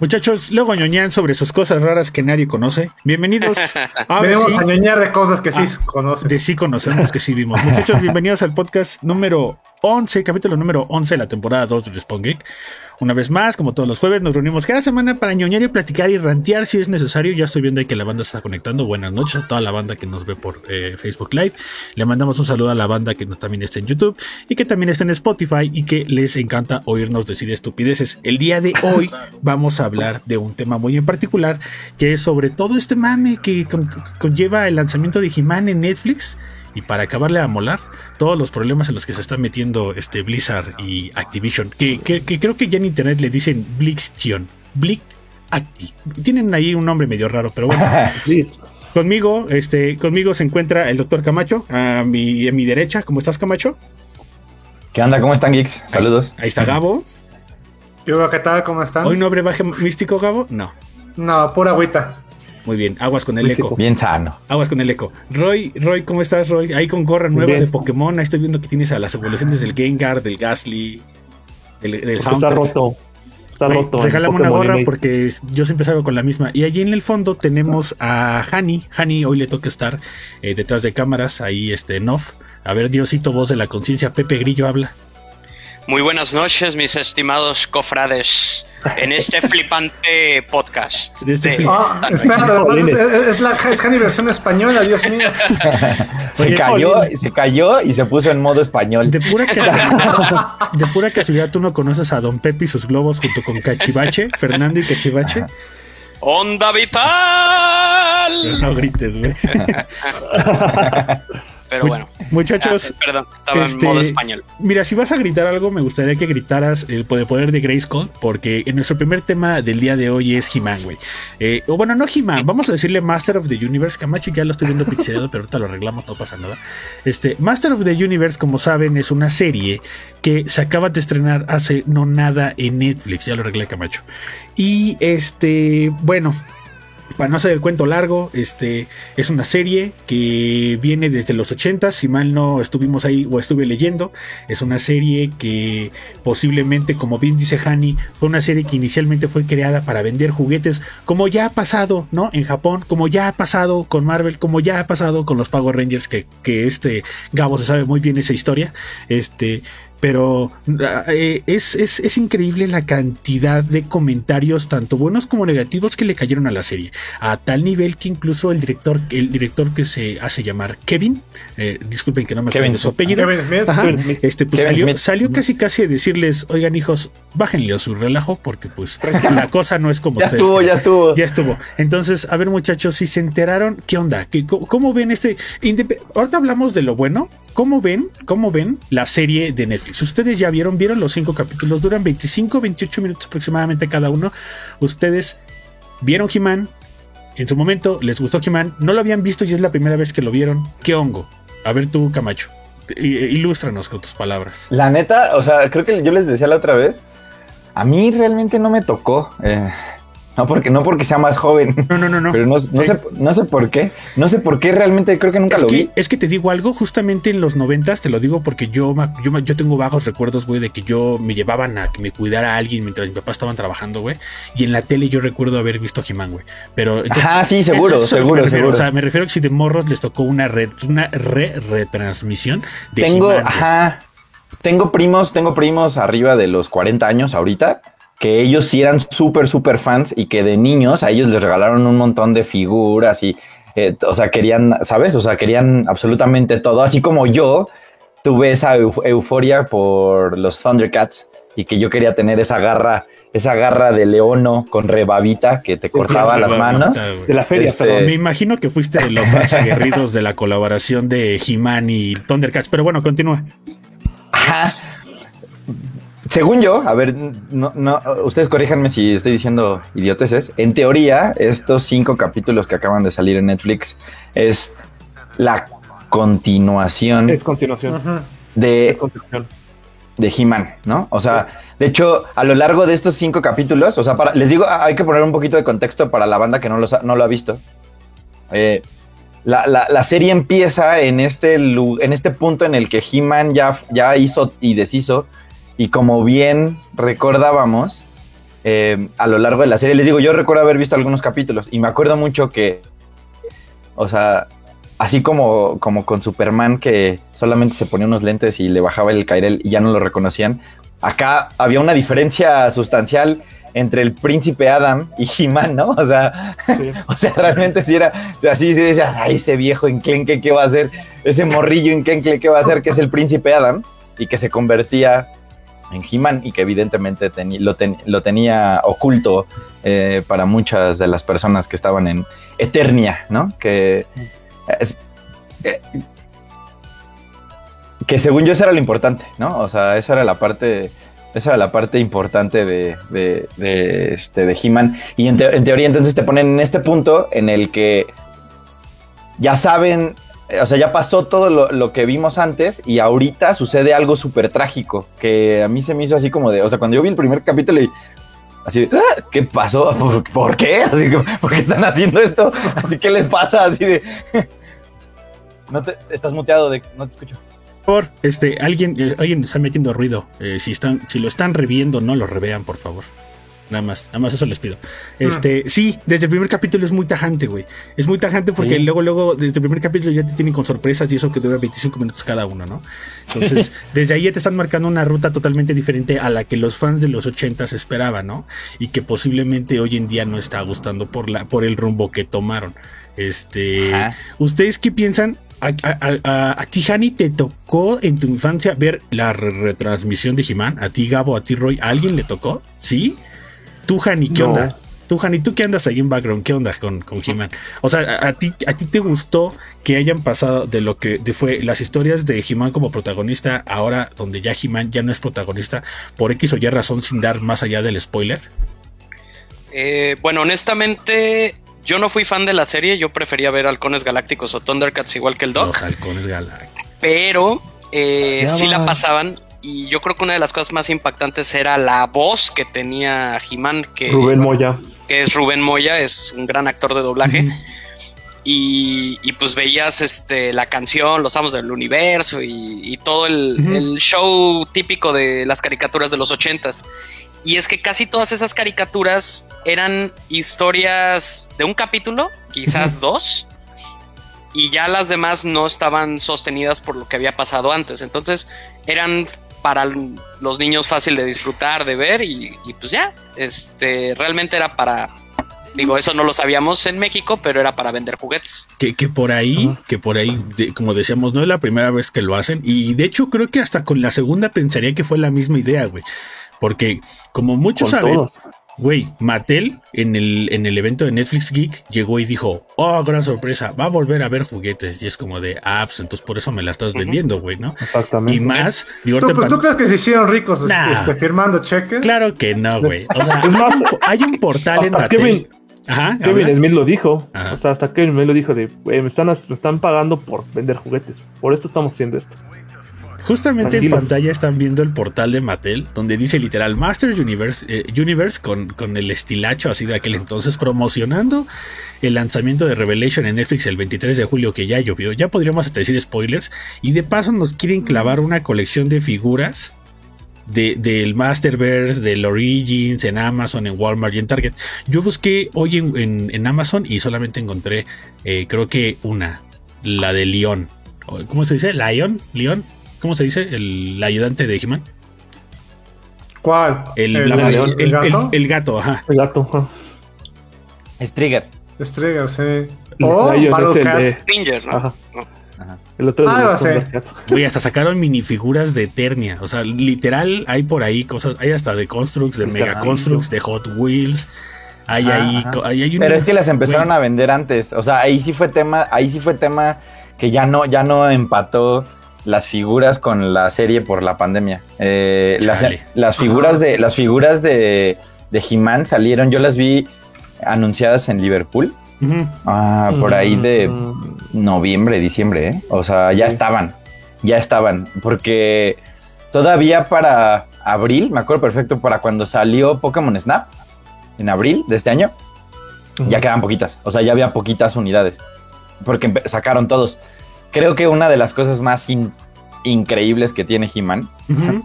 Muchachos, luego ñoñan sobre sus cosas raras que nadie conoce. Bienvenidos. Venimos a ñoñar de cosas que sí Ah, conocen. De sí conocemos, que sí vimos. Muchachos, bienvenidos al podcast número 11, capítulo número 11 de la temporada 2 de Respawn Geek. Una vez más, como todos los jueves, nos reunimos cada semana para ñoñar y platicar y rantear si es necesario. Ya estoy viendo ahí que la banda está conectando. Buenas noches a toda la banda que nos ve por eh, Facebook Live. Le mandamos un saludo a la banda que también está en YouTube y que también está en Spotify y que les encanta oírnos decir estupideces. El día de hoy vamos a hablar de un tema muy en particular que es sobre todo este mame que con- conlleva el lanzamiento de He-Man en Netflix y para acabarle a molar todos los problemas en los que se está metiendo este Blizzard y Activision, que, que- que creo que ya en internet le dicen Blixion, Blick Acti. Tienen ahí un nombre medio raro, pero bueno. Conmigo, este, conmigo se encuentra el doctor Camacho, a mi, a mi derecha. ¿Cómo estás, Camacho? ¿Qué onda? ¿Cómo están, geeks? Saludos. Ahí está Gabo. Yo, ¿qué tal? ¿Cómo están? ¿Hoy no abre baje místico, Gabo? No. No, pura agüita. Muy bien, aguas con el eco. Bien sano. Aguas con el eco. Roy, Roy, ¿cómo estás, Roy? Ahí con gorra nueva Bien. de Pokémon. Ahí estoy viendo que tienes a las evoluciones del Gengar, del Gasly, del, del está roto. Está roto. Regálame una gorra porque yo siempre salgo con la misma. Y allí en el fondo tenemos a Hani. Hani hoy le toca estar eh, detrás de cámaras, ahí este Nof. A ver, Diosito, voz de la conciencia, Pepe Grillo habla. Muy buenas noches, mis estimados cofrades, en este flipante podcast. Este flip- Ah, espera, es, la versión española, Dios mío. Se Oye, cayó, se cayó y se puso en modo español. De pura, casualidad, de pura casualidad, tú no conoces a Don Pepe y sus globos junto con Cachivache, Fernando y Cachivache. ¡Onda vital! No grites, güey. Pero bueno, Muchachos, ah, perdón, estaba este, en modo español. Mira, si vas a gritar algo, me gustaría que gritaras el poder poder de Grayskull, porque en nuestro primer tema del día de hoy es He-Man, güey. Eh, o bueno, no He-Man, vamos a decirle Master of the Universe. Camacho ya lo estoy viendo pixelado, pero ahorita lo arreglamos, no pasa nada. Este, Master of the Universe, como saben, es una serie que se acaba de estrenar hace no nada en Netflix, ya lo arreglé Camacho. Y este, bueno, para no hacer el cuento largo, este es una serie que viene desde los 80, si mal no estuvimos ahí o estuve leyendo, es una serie que posiblemente, como bien dice Hani, fue una serie que inicialmente fue creada para vender juguetes, como ya ha pasado, ¿no? En Japón, como ya ha pasado con Marvel, como ya ha pasado con los Power Rangers, que, que este Gabo se sabe muy bien esa historia, este, pero eh, es, es- es increíble la cantidad de comentarios, tanto buenos como negativos, que le cayeron a la serie. A tal nivel que incluso el director, el director que se hace llamar Kevin, eh, disculpen que no me acuerdo Kevin. de su apellido. Kevin Smith. Ajá, Kevin Smith. este, pues Kevin salió, Smith. salió casi casi a decirles, oigan hijos, bájenle a su relajo, porque pues la cosa no es como Ya ustedes estuvo, creen". ya estuvo. Ya estuvo. Entonces, a ver, muchachos, si se enteraron, ¿qué onda? ¿Qué, cómo, cómo ven este? Ahorita hablamos de lo bueno. ¿Cómo ven? ¿Cómo ven la serie de Netflix? Ustedes ya vieron, vieron los cinco capítulos, duran 25, 28 minutos aproximadamente cada uno. Ustedes vieron He-Man. En su momento les gustó He-Man. No lo habían visto y es la primera vez que lo vieron. ¿Qué hongo? A ver tú, Camacho. Ilústranos con tus palabras. La neta, o sea, creo que yo les decía la otra vez, a mí realmente no me tocó. eh, no, porque, no porque sea más joven, No, no, no, no. pero no, no Sí. sé, no sé por qué. No sé por qué realmente creo que nunca Es lo que, vi. es que te digo algo, justamente en los noventas, te lo digo porque yo, yo, yo tengo vagos recuerdos, güey, de que yo me llevaban a que me cuidara a alguien mientras mis papás estaban trabajando, güey. Y en la tele yo recuerdo haber visto He-Man, güey. Pero Ajá, sí, seguro, es seguro, seguro. O sea, me refiero a que si de morros les tocó una re- una re- retransmisión de Tengo, ajá, tengo primos, tengo primos arriba de los 40 años ahorita, que ellos sí eran súper, súper fans y que de niños a ellos les regalaron un montón de figuras y, eh, o sea, querían, ¿sabes? O sea, querían absolutamente todo, así como yo tuve esa euf- euforia por los Thundercats y que yo quería tener esa garra, esa garra de leono con rebabita que te cortaba las manos. De la feria, Este-. Me imagino que fuiste de los más aguerridos de la colaboración de He-Man y Thundercats, pero bueno, continúa. Ajá. Según yo, a ver, no, no, ustedes corríjanme si estoy diciendo idioteces. En teoría, estos cinco capítulos que acaban de salir en Netflix es la continuación Es continuación. Es de, continuación. de He-Man, ¿no? O sea, de hecho, a lo largo de estos cinco capítulos, o sea, para, les digo, hay que poner un poquito de contexto para la banda que no, los ha- no lo ha visto. Eh, la, la- la serie empieza en este, lu- en este punto en el que He-Man ya, ya hizo y deshizo. Y como bien recordábamos, eh, a lo largo de la serie. Les digo, yo recuerdo haber visto algunos capítulos y me acuerdo mucho que, o sea, así como, como con Superman que solamente se ponía unos lentes y le bajaba el Kairel y ya no lo reconocían, acá había una diferencia sustancial entre el príncipe Adam y He-Man, ¿no? O sea, o sea, realmente si era, o sea, sí, sí decías, ay, ese viejo enclenque, ¿qué va a hacer? Ese morrillo enclenque, ¿qué va a hacer? Que es el príncipe Adam y que se convertía en He-Man y que evidentemente lo, lo tenía oculto eh, para muchas de las personas que estaban en Eternia, ¿no? Que, eh, que según yo eso era lo importante, ¿no? O sea, eso era la parte, esa era la parte importante de, de, de, este, de He-Man. Y en, en teoría entonces te ponen en este punto en el que ya saben, o sea, ya pasó todo lo, lo que vimos antes y ahorita sucede algo súper trágico que a mí se me hizo así como de, o sea, cuando yo vi el primer capítulo y así, "Ah, ¿qué pasó? ¿Por, qué? Así que, ¿por qué están haciendo esto? Así, ¿qué les pasa? Así de... No te, estás muteado, Dex, no te escucho. Por este, alguien, eh, alguien está metiendo ruido. Eh, si están, si lo están reviendo, no lo revean, por favor. Nada más, nada más eso les pido. Este, sí, desde el primer capítulo es muy tajante, güey. Es muy tajante porque Sí. luego, luego, desde el primer capítulo ya te tienen con sorpresas y eso que dura 25 minutos cada uno, ¿no? Entonces, desde ahí ya te están marcando una ruta totalmente diferente a la que los fans de los 80 esperaban, ¿no? Y que posiblemente hoy en día no está gustando por la, por el rumbo que tomaron. Este, Ajá. ¿ustedes qué piensan? A, a, a, a ti, Hani, te tocó en tu infancia ver la re- retransmisión de He-Man? ¿A ti, Gabo? ¿A ti, Roy? ¿A alguien le tocó? ¿Sí? ¿Tú, Hani, qué No. onda? Tú, Hani, ¿tú qué andas ahí en background? ¿Qué onda con, con He-Man? O sea, a, a ti, ¿a ti te gustó que hayan pasado de lo que de fue las historias de He-Man como protagonista, ahora donde ya He-Man ya no es protagonista, por X o Y razón, sin dar más allá del spoiler? Eh, bueno, honestamente, yo no fui fan de la serie. Yo prefería ver Halcones Galácticos o Thundercats igual que el Doc. Los halcones galácticos. pero eh, sí la pasaban. Y yo creo que una de las cosas más impactantes era la voz que tenía He-Man, que, Rubén Moya. que es Rubén Moya, es un gran actor de doblaje. Y, y, pues veías este, la canción, Los Amos del Universo y, y todo el show típico de las caricaturas de los ochentas. Y es que casi todas esas caricaturas eran historias de un capítulo, quizás dos, y ya las demás no estaban sostenidas por lo que había pasado antes. Entonces eran para los niños fácil de disfrutar, de ver, y, y pues ya, este, realmente era para, digo, eso no lo sabíamos en México, pero era para vender juguetes. Que, que por ahí, que por ahí, de- como decíamos, no es la primera vez que lo hacen. Y de hecho, creo que hasta con la segunda pensaría que fue la misma idea, güey. Porque, como muchos Con saben, todos. Güey, Mattel en el, en el evento de Netflix Geek llegó y dijo: Oh, gran sorpresa, va a volver a ver juguetes. Y es como de, ah, pues entonces por eso me la estás vendiendo, güey, ¿no? Exactamente. Y más, digo, ¿Tú, ¿Tú crees que se hicieron ricos Nah. este, firmando cheques? claro que no, güey. O sea, hay un- hay un portal en Mattel. Kevin- Ajá, Kevin. Smith lo dijo. Ajá. O sea, hasta Kevin Smith lo dijo de, "Güey, me están, me están pagando por vender juguetes. Por esto estamos haciendo esto. Justamente en pantalla están viendo el portal de Mattel, donde dice literal Masters Universe, eh, Universe con, con el estilacho así de aquel entonces, promocionando el lanzamiento de Revelation en Netflix el 23 de julio, que ya llovió. Ya podríamos hasta decir spoilers. Y de paso nos quieren clavar una colección de figuras de, del Masterverse, del Origins, en Amazon, en Walmart y en Target. Yo busqué hoy en, en- en Amazon y solamente encontré, eh, creo que una, la de León. ¿Cómo se dice? ¿Lion? ¿León? ¿Cómo se dice? El, el ayudante de He-Man. ¿Cuál? El, ¿El, la- el- el- el el- gato? el gato, ajá. El gato. ajá. Es Trigger. Stringer, sí. O es Battle Cat. Stringer, ¿no? Ajá. El otro es Ah, de lo los sé. Güey, hasta sacaron minifiguras de Eternia. O sea, literal, hay por ahí cosas. Hay hasta de Constructs, de Mega. Constructs, de Hot Wheels. Hay Ajá, ahí. hay un- Pero es que las empezaron a vender antes. O sea, ahí sí fue tema, ahí sí fue tema que ya no, ya no empató las figuras con la serie por la pandemia. Eh, las, figuras de, las figuras de, de He-Man salieron, yo las vi anunciadas en Liverpool. Ah, por ahí de Mm, noviembre, diciembre, ¿eh? O sea, ya estaban, ya estaban, porque todavía para abril, me acuerdo perfecto, para cuando salió Pokémon Snap, en abril de este año, ya quedaban poquitas, o sea, ya había poquitas unidades, porque sacaron todos. Creo que una de las cosas más in- increíbles que tiene He-Man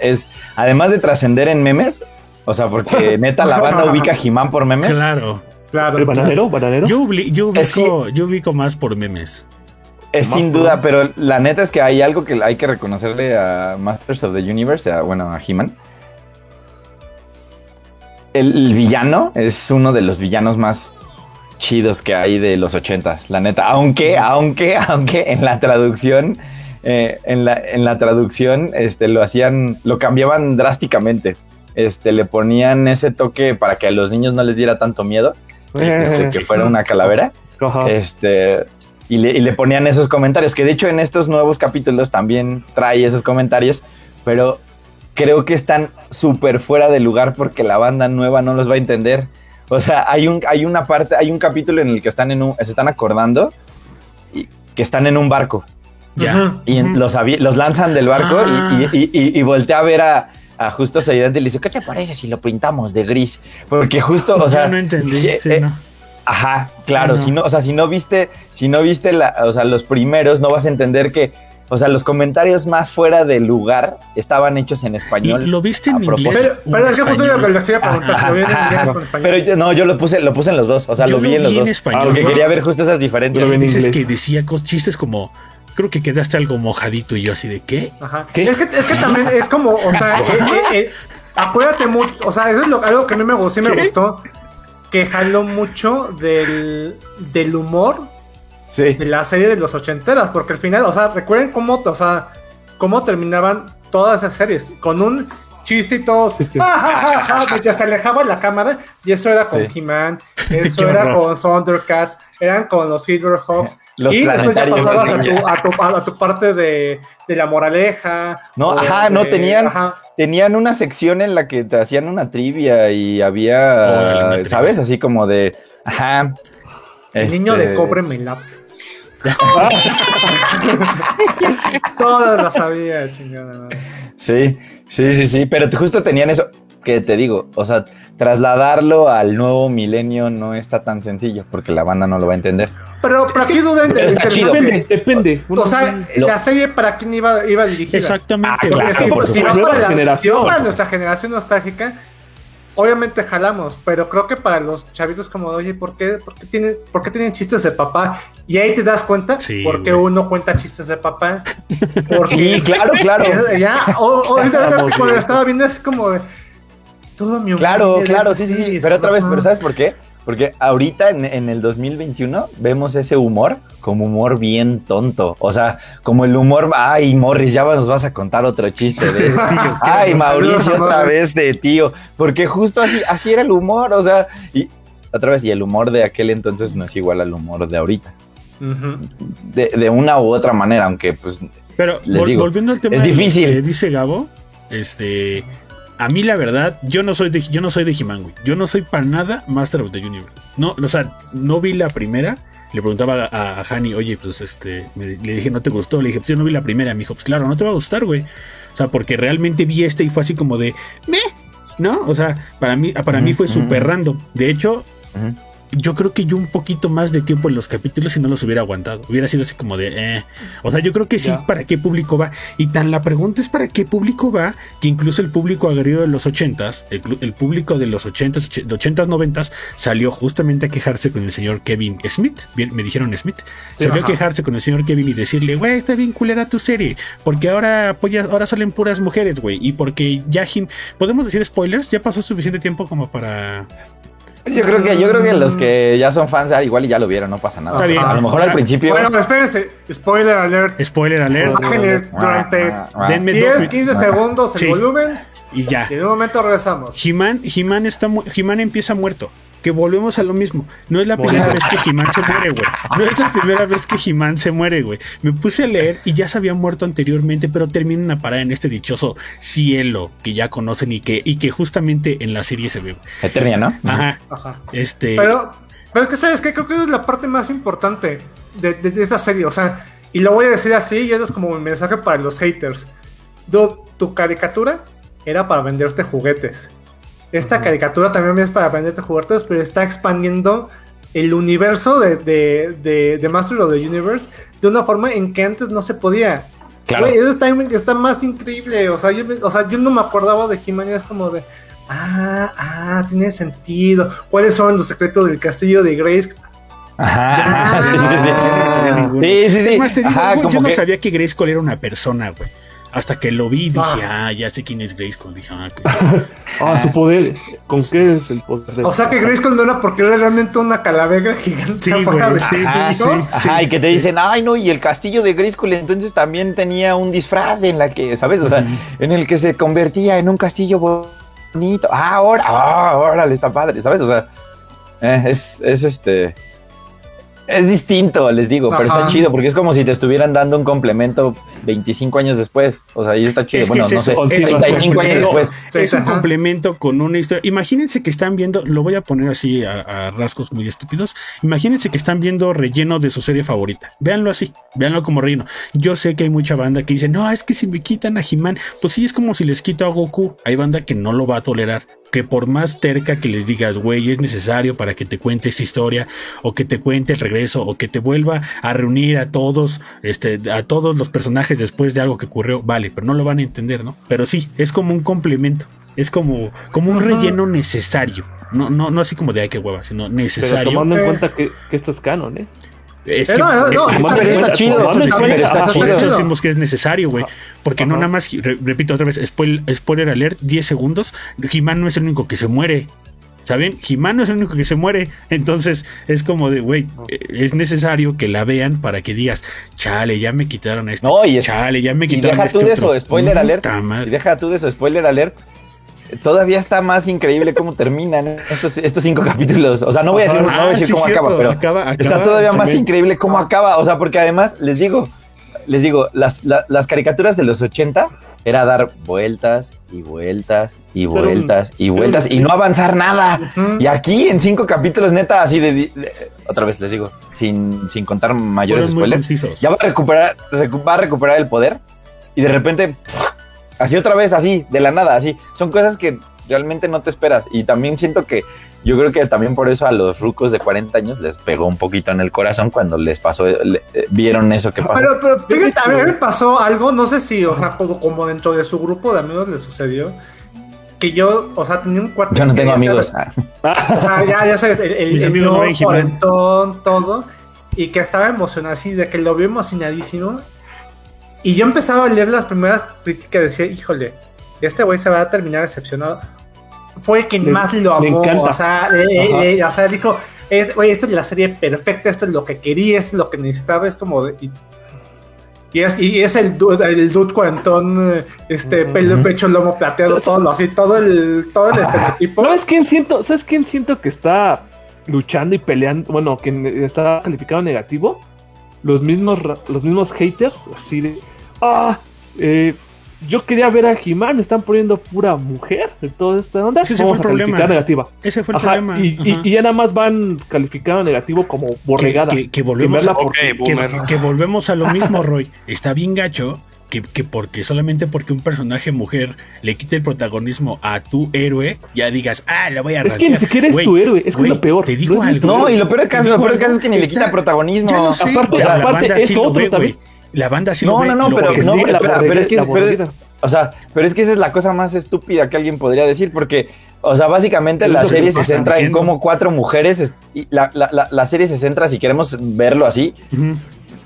es, además de trascender en memes, O sea, porque neta la banda ubica a He-Man por memes. Claro. Claro. ¿El bananero? ¿Bananero? Yo, ubli- yo, Es ubico, yo ubico más por memes. Es sin duda, pero la neta es que hay algo que hay que reconocerle a Masters of the Universe, a, bueno, a He-Man. El, el villano es uno de los villanos más chidos que hay de los ochentas, la neta. Aunque, aunque, aunque en la traducción, eh, en, la, en la traducción, este, lo hacían, lo cambiaban drásticamente. Este, le ponían ese toque para que a los niños no les diera tanto miedo, este, que fuera una calavera. Este, y le, y le ponían esos comentarios, que de hecho en estos nuevos capítulos también trae esos comentarios, pero creo que están súper fuera de lugar porque la banda nueva no los va a entender. O sea, hay, un, hay una parte, hay un capítulo en el que están en un, se están acordando y que están en un barco Ya. Ujú. y en- Ujú. los, los lanzan del barco y- Ah. y, y, y- y voltea a ver a, a Justo Ayudante y le dice, ¿qué te parece si lo pintamos de gris? Porque justo, o sea... Yo no entendí. eh, sí, eh, no. Ajá, claro, Ajá. si no, o sea, si no viste, si no viste la, o sea, los primeros, no vas a entender que, o sea, los comentarios más fuera de lugar estaban hechos en español. ¿Lo viste en inglés? propósito. Pero, pero en es que justo español? lo lo vieron en Ajá, inglés ajá. o en español. Pero yo- no, yo lo puse, lo puse en los dos, o sea, Yo lo vi en los en dos. español. Porque Ajá. quería ver justo esas diferencias. Yo lo vi en Dices que decía chistes como. Creo que quedaste algo mojadito y yo así de qué. Ajá. ¿Qué? Es que, es que también es como, o sea, eh, eh, eh, acuérdate mucho, o sea, eso es lo- algo que a mí me gustó, sí me gustó, que jaló mucho del, del humor Sí. de la serie de los ochenteras, porque al final, o sea, recuerden cómo, o sea, cómo terminaban todas esas series, con un chiste y todos, mientras se alejaba la cámara, y eso era con Sí. He-Man, eso era horror. con Thundercats, eran con los Silverhawks, Los y después ya pasabas a tu, a, tu, a tu parte de, de la moraleja. No, ajá, no, tenían- ajá. Tenían una sección en la que te hacían una trivia y había. ¿sabes? Así como de, ajá. El niño de este, cobre me la. Todas lo sabía, chingada. madre. Sí, sí, sí, sí, pero justo tenían eso que te digo, o sea, trasladarlo al nuevo milenio no está tan sencillo porque la banda no lo va a entender. Pero, pero aquí duda Pero está chido. Depende, depende. O sea, Lo- la serie para quién iba, iba dirigida. Exactamente. Ah, claro, si, por si supuesto. vas para, la, generación. si vas para nuestra generación nostálgica, obviamente jalamos, pero creo que para los chavitos como, oye, ¿por qué, por qué, tienen, ¿por qué tienen chistes de papá? Y ahí te das cuenta Sí, por qué güey. uno cuenta chistes de papá. Porque Sí, claro, claro. Ya, o, cuando estaba viendo así como de todo mi Claro, claro, sí, sí, sí. Pero otra vez, pero ¿sabes por qué? Porque ahorita en, en el 2021 vemos ese humor como humor bien tonto. O sea, como el humor, ay, Morris, ya nos vas a contar otro chiste de eso. Ay, Mauricio, Saludos a otra Morris. vez de tío. Porque justo así, así era el humor. O sea, y otra vez, y el humor de aquel entonces no es igual al humor de ahorita. De, de una u otra manera, aunque pues Pero Les vol- digo, volviendo al tema es difícil. que dice Gabo, este a mí la verdad, yo no soy de yo no soy de He-Man, güey. Yo no soy para nada Master of the Universe. No, o sea, no vi la primera. Le preguntaba a, a Hani, oye, pues este, me- le dije, ¿no te gustó? Le dije, pues yo no vi la primera. Me dijo, pues claro, no te va a gustar, güey. O sea, porque realmente vi este y fue así como de, me, ¿no? O sea, para mí, para mí fue súper random. De hecho. Yo creo que yo un poquito más de tiempo en los capítulos y no los hubiera aguantado. Hubiera sido así como de, eh. O sea, yo creo que sí, para qué público va. Y tan la pregunta es para qué público va, que incluso el público agredido de los ochentas, el, público de los ochentas, och- de ochentas, noventas, salió justamente a quejarse con el señor Kevin Smith. Bien, me dijeron Smith. Sí, salió a quejarse con el señor Kevin y decirle, güey, está bien culera tu serie. Porque ahora apoyas, ahora salen puras mujeres, güey. Y porque ya. ¿Podemos decir spoilers? Ya pasó suficiente tiempo como para. Yo creo que, yo creo que los que ya son fans ah, igual y ya lo vieron, no pasa nada. Está bien. A lo mejor O sea, al principio. Bueno, espérense, spoiler alert. Spoiler alert. Bájenle durante Ah, ah, ah. Denme 10, dos- 15 segundos el Sí. volumen Y ya. y en un momento regresamos. He-Man, He-Man empieza muerto. Que volvemos a lo mismo. No es la primera vez que He-Man se muere, güey. No es la primera vez que He-Man se muere, güey. Me puse a leer y ya se había muerto anteriormente, pero termina una parada en este dichoso cielo que ya conocen y que, y que justamente en la serie se ve. Eternia, ¿no? Ajá. Ajá. Este. Pero, pero es que sabes que creo que esa es la parte más importante de, de- de esta serie. O sea, y lo voy a decir así, y eso es como mi mensaje para los haters. Dude, tu caricatura era para venderte juguetes. Esta caricatura también es para venderte juguetes, pero está expandiendo el universo de, de, de, de Master of the Universe de una forma en que antes no se podía. Claro. Güey, eso está, está más increíble. O sea, yo, me- o sea, yo no me acordaba de He-Man es como de, Ah, ah, tiene sentido. ¿Cuáles son los secretos del castillo de Grace? Ajá, Ah, sí, sí, sí. ninguno. Sí, sí, sí. Es más, te digo, Ajá, yo como no que- sabía que Grayskull era una persona, güey. Hasta que lo vi, dije, Ah. ah, ya sé quién es Grayskull. Dije, ah, ok. Ah, su poder. ¿Con qué es el poder? de- O sea que Grayskull no era porque era realmente una calavera gigante. Sí, de sí, Ajá, hijo. sí. Ajá, y que te dicen, ay, no, y el castillo de Grayskull entonces también tenía un disfraz en la que, ¿sabes? O sea, en el que se convertía en un castillo bonito. Ah, ahora, ah, ahora le está padre, ¿sabes? O sea, eh, es, es este. Es distinto, les digo, pero está chido porque es como si te estuvieran dando un complemento 25 años después. O sea, y está chido. Es que bueno, es no eso, sé, es- 35 años es- después. Es un complemento con una historia. Imagínense que están viendo, lo voy a poner así a, a rasgos muy estúpidos. Imagínense que están viendo relleno de su serie favorita. Véanlo así, véanlo como relleno. Yo sé que hay mucha banda que dice, no, es que si me quitan a He-Man, pues sí es como si les quito a Goku. Hay banda que no lo va a tolerar. Que por más terca que les digas, güey, es necesario para que te cuente esta historia, o que te cuente el regreso, o que te vuelva a reunir a todos, este, a todos los personajes después de algo que ocurrió, vale, pero no lo van a entender, ¿no? Pero sí, es como un complemento. Es como, como un Ajá. relleno necesario. No, no, no así como de ay qué hueva, sino Pero necesario. tomando en Eh. cuenta que, que esto es canon, ¿eh? Es Eh, que, no, no, es no, que- está pero está chido, por eso decimos- que es necesario, güey. Porque no nada más, re- repito otra vez, spoil- spoiler alert, 10 segundos. He-Man no es el único que se muere. ¿Saben? He-Man no es el único que se muere. Entonces es como de, güey, eh, es necesario que la vean para que digas, chale, ya me quitaron a este. No, y es- chale, ya me Y quitaron deja a este tú de otro". eso, spoiler alert. Puta Y deja tú de eso, spoiler alert. Todavía está más increíble cómo terminan estos, estos cinco capítulos. O sea, no voy a decir, no voy a Ah, decir sí, cómo cierto, acaba, pero acaba- está todavía más increíble cómo acaba. O sea, porque además, les digo, les digo, las, la- las caricaturas de los 80 era dar vueltas y vueltas y vueltas y vueltas y no avanzar nada. Y aquí en cinco capítulos, neta, así de, de- otra vez les digo, sin, sin contar mayores spoilers, ya va a recuperar, recu- va a recuperar el poder y de repente, así otra vez, así, de la nada, así. Son cosas que realmente no te esperas. Y también siento que, yo creo que también por eso a los rucos de 40 años les pegó un poquito en el corazón cuando les pasó, le- eh, vieron eso que pasó. Pero, pero fíjate, a mí me pasó algo, no sé si, o sea, como, como dentro de su grupo de amigos le sucedió, que yo, o sea, tenía un cuarto. yo no tengo amigos. Ah, O sea, ya, ya sabes, el, el, el no cuarentón, todo, y que estaba emocionado así, de que lo vio emocionadísimo. Y yo empezaba a leer las primeras críticas y decía, híjole, este güey se va a terminar decepcionado. Fue Le- más lo amó, o sea, le- Ajá. le- o sea, dijo, es- güey, esta es la serie perfecta, esto es lo que quería, esto es lo que necesitaba, es como... de- y, y es, y es el dude, el dude cuarentón, eh, este, pelo, pecho, lomo plateado, todo lo así, todo el, todo el estereotipo. ¿Sabes quién siento? ¿Sabes quién siento que está luchando y peleando? Bueno, que está calificado negativo. Los mismos, los mismos haters, así de. Ah, eh, yo quería ver a He-Man, están poniendo pura mujer de toda esta onda. Ese Vamos fue a el calificar problema. negativa. Ese fue el Ajá, problema. y, y- Ajá. y ya nada más van calificado negativo como borregada. Que, que- que volvemos a, por- que- boomer. que volvemos a lo mismo, Roy. Está bien gacho que, que porque solamente porque un personaje mujer le quite el protagonismo a tu héroe, ya digas, ah, le voy a Es que ni rantear". siquiera es tu héroe, es que es güey, lo peor. Te digo No algo. No, y lo peor del caso, peor caso es que ni le quita protagonismo. Ya sé, Aparte- la aparte es sí lo otro ve, también. La banda sí No, lo ve. no, no, lo pero- que no, diga pero espera, es que- la pero- borregada. O sea, pero es que esa es la cosa más estúpida que alguien podría decir, porque, o sea, básicamente la serie se centra en cómo cuatro mujeres, es- y la, la- la- la serie se centra, si queremos verlo así,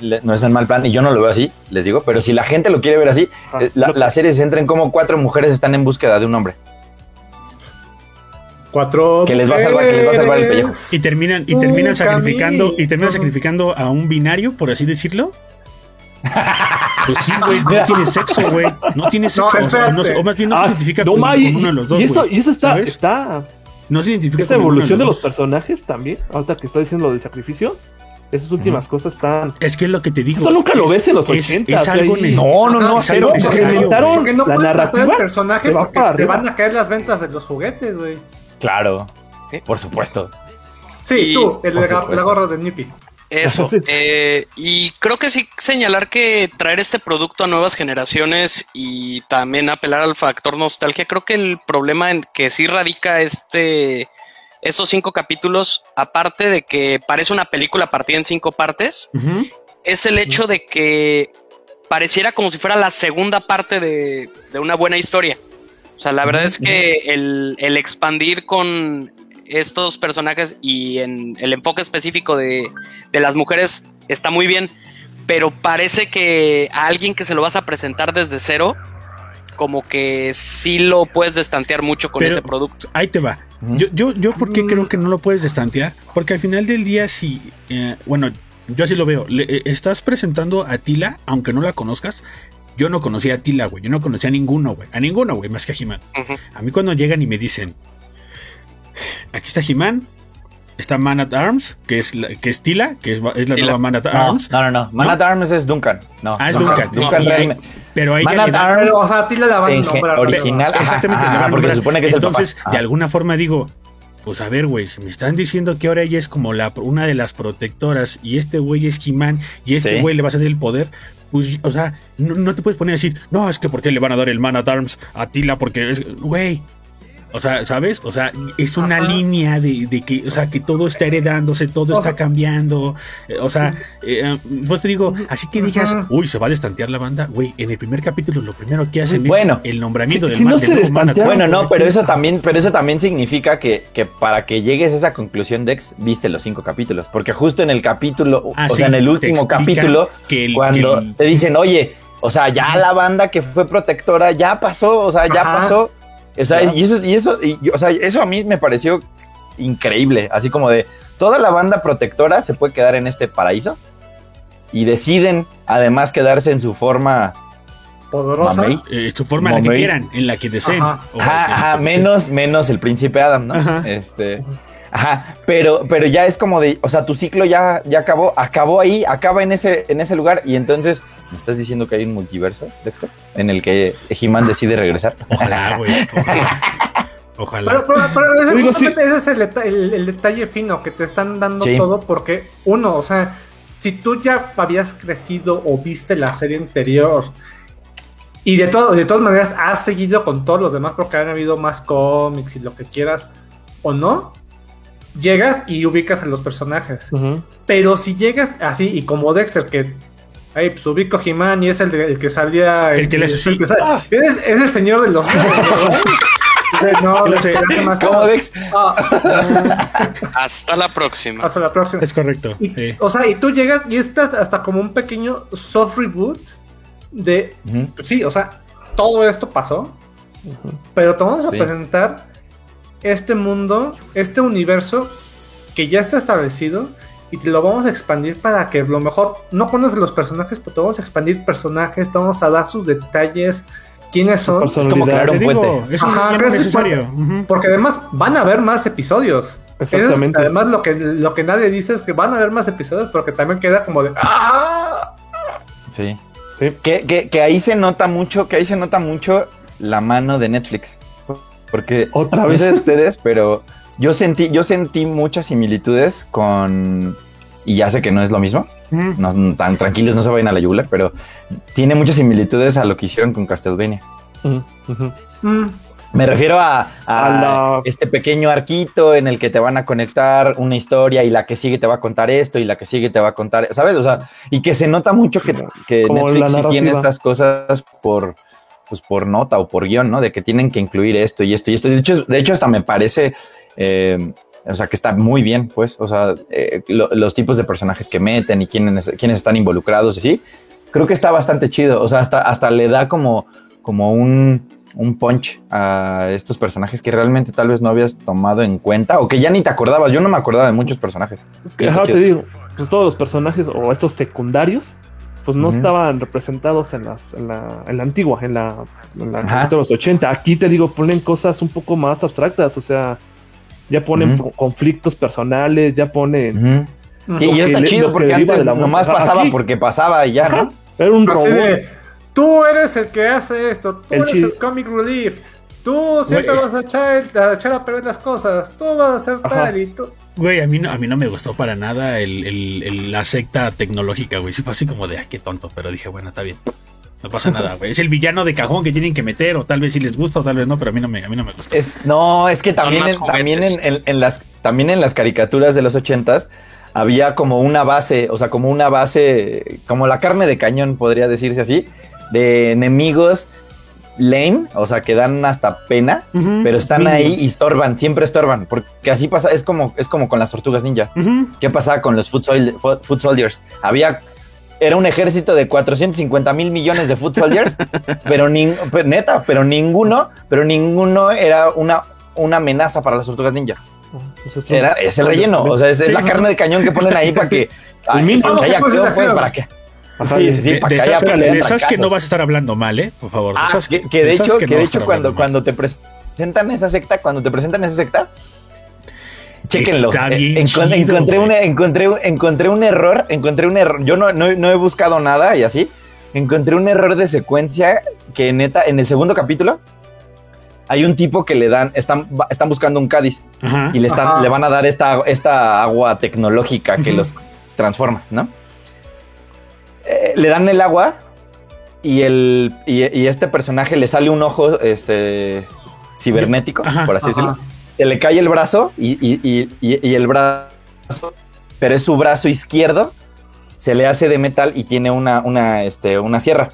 le- no es en mal plan, y yo no lo veo así, les digo, pero si la gente lo quiere ver así, Ajá. eh, la, serie se centra en cómo cuatro mujeres están en búsqueda de un hombre. Cuatro. Que les va a salvar- que les va a salvar el pellejo. Y terminan, y terminan sacrificando, y terminan sacrificando a un binario, por así decirlo. Pues sí, güey, no tiene sexo, güey. No tiene sexo. No, o, sea, no más bien no se Ah, identifica no, con, ma, con y, uno de los dos, y eso, güey. y eso está, está No se identifica con evolución de los personajes también, ahorita que está diciendo lo del sacrificio, esas últimas cosas están. Es que es lo que te digo. Eso nunca lo es- ves en los es- 80, Es, o sea, algo ahí- necesario. No, no, no, es cero, algo porque no La narrativa al personaje va porque te van a caer las ventas de los juguetes, güey. Claro, ¿Eh? por supuesto. Sí, Y- tú, el la gorra de Nippy. Eso. eh, y creo que sí señalar que traer este producto a nuevas generaciones y también apelar al factor nostalgia, creo que el problema en que sí radica este estos cinco capítulos, aparte de que parece una película partida en cinco partes, es el hecho de que pareciera como si fuera la segunda parte de, de una buena historia. O sea, la verdad es que el, el expandir con estos personajes y en el enfoque específico de, de las mujeres está muy bien, pero parece que a alguien que se lo vas a presentar desde cero, como que sí lo puedes destantear mucho con Pero- ese producto. Ahí te va. Yo, yo, yo, ¿por qué creo que no lo puedes destantear? Porque al final del día, si, eh, bueno, yo así lo veo. Le- eh, estás presentando a Tila, aunque no la conozcas. Yo no conocía a Tila, güey. Yo no conocía a ninguno, güey. A ninguno, güey, más que a He-Man. A mí cuando llegan y me dicen, aquí está He-Man, está Man at Arms, que es, la- que es Tila, que es, es la Tila. nueva Man at Arms. no, no, no. Man ¿No? at Arms es Duncan. No, Ah, es Duncan. Duncan realmente- pero ella Man at Arms Pero, o sea, a ti le daban en nombre gen- a- original. Exactamente, ajá, le van a porque se supone que es Entonces, el papá. de Ajá. alguna forma digo, pues a ver, güey, si me están diciendo que ahora ella es como la una de las protectoras y este güey es He-Man y este Sí. güey le va a ceder el poder, pues, o sea, no, no te puedes poner a decir, no, es que ¿por qué le van a dar el Man at Arms a Tila? Porque es, güey. O sea, ¿sabes? O sea, es una Ajá. línea de, de que, o sea, que todo está heredándose, todo O está sea- cambiando. eh, O sea, eh, eh, pues te digo, así que digas, Ajá. uy, se va a destantear la banda. Güey, en el primer capítulo lo primero que hacen Bueno. es el nombramiento Si- del si man- no del. Bueno, no, pero eso también, pero eso también significa que, que para que llegues a esa conclusión, Dex, viste los cinco capítulos. Porque justo en el capítulo, Ah, o sí, sea, en el último capítulo, que el- cuando que el- te dicen, oye, o sea, ya la banda que fue protectora ya pasó, o sea, ya Ajá. pasó. O sea, Claro. y eso, y eso, y, o sea, eso a mí me pareció increíble. Así como de toda la banda protectora se puede quedar en este paraíso y deciden además quedarse en su forma Poderosa. eh, su forma en la que quieran, en la que deseen. Ajá. Ajá, menos, menos el príncipe Adam, ¿no? Ajá. Este, ajá, pero, pero ya es como de, o sea, tu ciclo ya, ya acabó, acabó ahí, acaba en ese, en ese lugar, y entonces, ¿me estás diciendo que hay un multiverso, Dexter? En el que He-Man decide regresar. Ojalá, güey. Ojalá. Ojalá. Pero, pero, pero ese, Digo, justamente ese es el, deta- el- el detalle fino que te están dando Sí. todo porque uno, o sea, si tú ya habías crecido o viste la serie anterior y de, todo, de todas maneras has seguido con todos los demás porque han habido más cómics y lo que quieras o no, llegas y ubicas a los personajes. Pero si llegas así y como Dexter que... Ay, pues ubico He-Man y es el, de- el que salía... El que le es el así. que sale- es, es el señor de los... no, hace- hace más. Ah, Hasta la próxima. hasta la próxima. Es correcto. Y- sí. O sea, y tú llegas y estás hasta como un pequeño soft reboot de, pues sí, o sea, todo esto pasó, pero te vamos a Sí. presentar este mundo, este universo que ya está establecido y te lo vamos a expandir para que a lo mejor no conoces los personajes, pero te vamos a expandir personajes, te vamos a dar sus detalles, quiénes son, personalidad. como crear un puente. es Ajá, es necesario. Ujú. porque además van a haber más episodios. Es- Exactamente. además, lo que, lo que nadie dice es que van a haber más episodios, porque también queda como de. ¡Ah! Sí. Sí. Que, que, que ahí se nota mucho, que ahí se nota mucho la mano de Netflix. Porque Otra no vez. sé ustedes, pero yo sentí, yo sentí muchas similitudes con. Y ya sé que no es lo mismo. No, tan tranquilos, no se vayan a la yugular, pero tiene muchas similitudes a lo que hicieron con Castlevania. Mm, Me refiero a, a A la- este pequeño arquito en el que te van a conectar una historia y la que sigue te va a contar esto y la que sigue te va a contar, ¿sabes? O sea, y que se nota mucho que, que Netflix sí tiene estas cosas por, pues por nota o por guion, ¿no? De que tienen que incluir esto y esto y esto. De hecho, de hecho hasta me parece, eh, o sea, que está muy bien, pues, o sea, eh, lo- los tipos de personajes que meten y quiénes, quiénes están involucrados y sí. Creo que está bastante chido, o sea, hasta, hasta le da como, como un, un punch a estos personajes que realmente tal vez no habías tomado en cuenta o que ya ni te acordabas. Yo no me acordaba de muchos personajes. Es que, ajá, te digo, pues todos los personajes o estos secundarios, pues no Ujú. estaban representados en, las, en, la, en la antigua, en la, en la de los 80. Aquí te digo, ponen cosas un poco más abstractas, o sea, ya ponen conflictos personales, ya ponen... Sí, y que está le- chido porque antes nomás pasaba Aquí- porque pasaba y ya, ¿no? Era un así robot. de, tú eres el que hace esto, tú El eres el comic relief, tú siempre Güey. vas a echar, a echar a perder las cosas, tú vas a hacer Ajá. tal y tú. Güey, a mí no, a mí no me gustó para nada el, el- el- la secta tecnológica, güey. Sí fue así como de, ah, qué tonto, pero dije, bueno, está bien. No pasa nada, güey. Es el villano de cajón que tienen que meter, o tal vez sí les gusta, o tal vez no, pero a mí no me, a mí no me gustó. Es, no, es que también, en, también en, en- en las, también en las caricaturas de los ochentas había como una base, o sea, como una base, como la carne de cañón, podría decirse así, de enemigos lame, o sea, que dan hasta pena, pero están Mínimo. ahí y estorban, siempre estorban, porque así pasa, es como, es como con las tortugas ninja. ¿Qué pasaba con los foot, sol- fo- foot soldiers? Había, era un ejército de 450 mil millones de foot soldiers, pero, nin- pero neta, pero ninguno, pero ninguno era una, una amenaza para las tortugas ninja. Pues es- Era, es el relleno, o sea, es, la carne de cañón que ponen ahí para que, ay, mínimo. para que haya acción, pues, acción. para que... Sí, sí, De, esas, pelea, de esas que no vas a estar hablando mal, ¿eh? Por favor. de Ah, esas- que, que de esas hecho, que no de hecho cuando, cuando te presentan esa secta, cuando te presentan esa secta, chéquenlo. Está Eh, bien encon- chido, encontré, un, güey. encontré, un- encontré un error, encontré un error. Yo no, no, no he buscado nada y así. Encontré un error de secuencia que neta, en el segundo capítulo, hay un tipo que le dan, están, buscando un Cádiz Ajá. y le, están, Ajá. le van a dar esta, esta agua tecnológica que los transforma, ¿no? Eh, le dan el agua y, el, y, y este personaje le sale un ojo este, cibernético, Ajá. por así Ajá. decirlo. Se le cae el brazo y, y- y- y- el brazo, pero es su brazo izquierdo, se le hace de metal y tiene una, una, este, una sierra.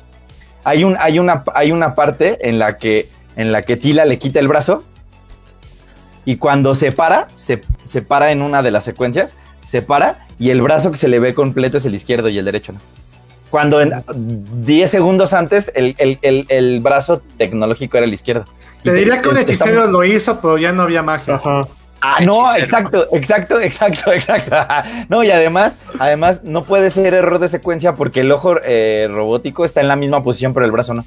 Hay, un, hay, una, hay una parte en la, que, en la que Tila le quita el brazo y cuando se para, se, se para en una de las secuencias, se para y el brazo que se le ve completo es el izquierdo y el derecho, ¿no? Cuando en 10 segundos antes el, el- el- el brazo tecnológico era el izquierdo. Y Te diría que un hechicero lo hizo, pero ya no había magia. Ajá. Ah, no, Hechicero. exacto, exacto, exacto, exacto. No, y además, además no puede ser error de secuencia porque el ojo eh, robótico está en la misma posición, pero el brazo no.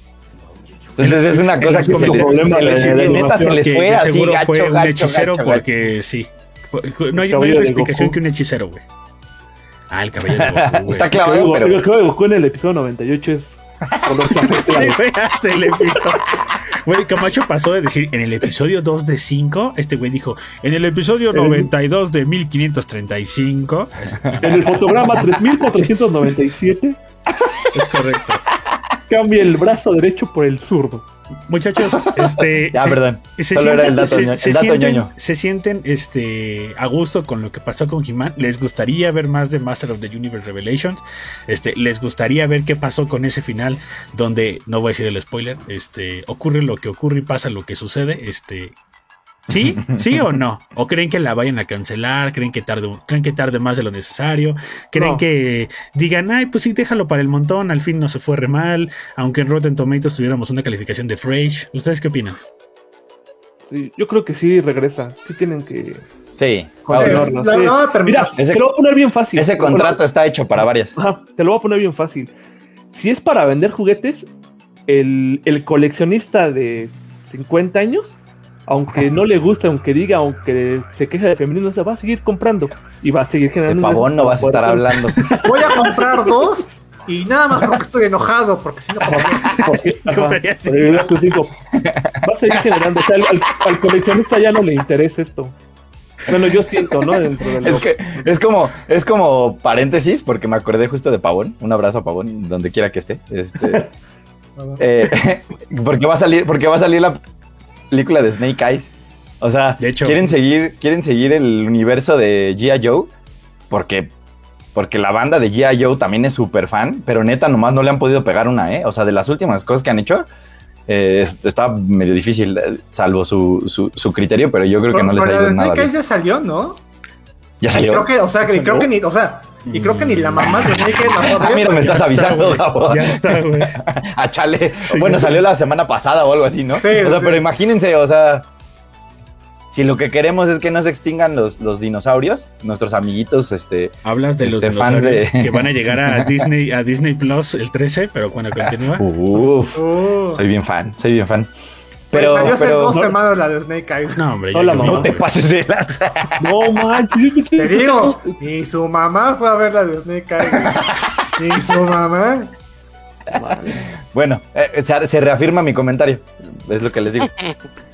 Entonces es una cosa Es que se les, problema se les- de- de neta se les que fue así gacho, fue un gacho, hechicero gacho, gacho. porque sí. No hay, no hay otra explicación Goku. que un hechicero, güey. Ah, el cabello de Goku. Está El clavado, cabello pero el cabello de Goku en el episodio 98 es color Sí, claro. güey, se le picó. Güey, Camacho pasó de decir en el episodio 2 de 5, este güey dijo, en el episodio 92 de 1535. En el fotograma 3497 Es correcto. cambia el brazo derecho por el zurdo. Muchachos, este. Ya, se- perdón. se Solo era el dato, se el dato sienten- ñoño. se sienten este, a gusto con lo que pasó con He-Man. ¿Les gustaría ver más de Master of the Universe Revelations? Este, ¿Les gustaría ver qué pasó con ese final donde, no voy a decir el spoiler, este, ocurre lo que ocurre y pasa lo que sucede? Este, ¿Sí? ¿Sí o no? ¿O creen que la vayan a cancelar? ¿Creen que tarde, creen que tarde más de lo necesario? ¿Creen No. que digan, ay, pues sí, déjalo para el montón, al fin no se fue re mal, aunque en Rotten Tomatoes tuviéramos una calificación de Fresh? ¿Ustedes qué opinan? Sí, yo creo que sí regresa. Sí tienen que Sí. sí. no, pero Mira, ese- te lo voy a poner bien fácil. Ese contrato está hecho para varias. Ajá, te lo voy a poner bien fácil. Si es para vender juguetes, el, el coleccionista de 50 años, aunque no le guste, aunque diga, aunque se queje de femenino, se va a seguir comprando y va a seguir De generando. pavón no vas a estar hablando. Voy a comprar dos y nada más porque estoy enojado, porque si no, Comería cinco. Va a seguir generando. O sea, al, coleccionista ya no le interesa esto. Bueno, yo siento, ¿no? Dentro de lo Es que es como, es como paréntesis, porque me acordé justo de Pavón. Un abrazo a Pavón, donde quiera que esté. Este, eh, porque va a salir, porque va a salir la película de Snake Eyes. O sea, De hecho. quieren seguir, quieren seguir el universo de G.I. Joe. Porque, porque la banda de G.I. Joe también es súper fan. Pero neta, nomás no le han podido pegar una, ¿eh? O sea, de las últimas cosas que han hecho. eh, es- está medio difícil, eh, salvo su, su, su criterio, pero yo creo que no les ha Pero ido de nada Snake Eyes ya salió, ¿no? Ya salió. creo que, o sea, que, ¿Ya creo que ni, o sea, y creo que ni la mamá de Eyes la Ah, mira, me estás avisando. Gabo. Ya está, güey. A chale. Sí, bueno, salió la semana pasada o algo así, ¿no? Sí, o sea, sí. pero imagínense, o sea, si lo que queremos es que no se extingan los, los dinosaurios, nuestros amiguitos, este, Hablas de los Este, fans dinosaurios de- que van a llegar a Disney, a Disney Plus el 13, pero cuando continúa. uff, Uh, soy bien fan, soy bien fan. Pero, Pero, salió hace pero dos no- semanas la de Snake Eyes. No, hombre, Hola, mamá. no te pases de lanza. No manches, Te digo, y su mamá fue a ver la de Snake Eyes. Y su mamá. Bueno, eh, se, se reafirma mi comentario, es lo que les digo.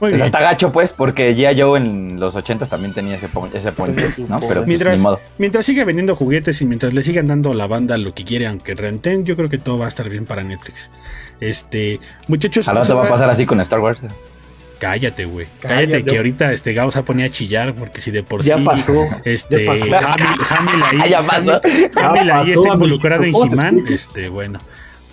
Muy Es bien. hasta gacho, pues, porque G.I. Joe en los 80 también tenía ese, po- ese point, ¿no? Pero pues, Mientras, ni modo. mientras siga vendiendo juguetes y mientras le sigan dando a la banda lo que quiere, aunque renten, yo creo que todo va a estar bien para Netflix. Este, muchachos, Al rato va a pasar así con Star Wars. cállate, güey. Cállate, Cállate. que ahorita este Gao se va a chillar porque si de por Ya sí pasó. este Ya pasó. Hamil, Hamil ahí, Ah, ya. Hamil- Hamil Ya ahí está Hamil. involucrado en ¿Cómo te He-Man, este, bueno.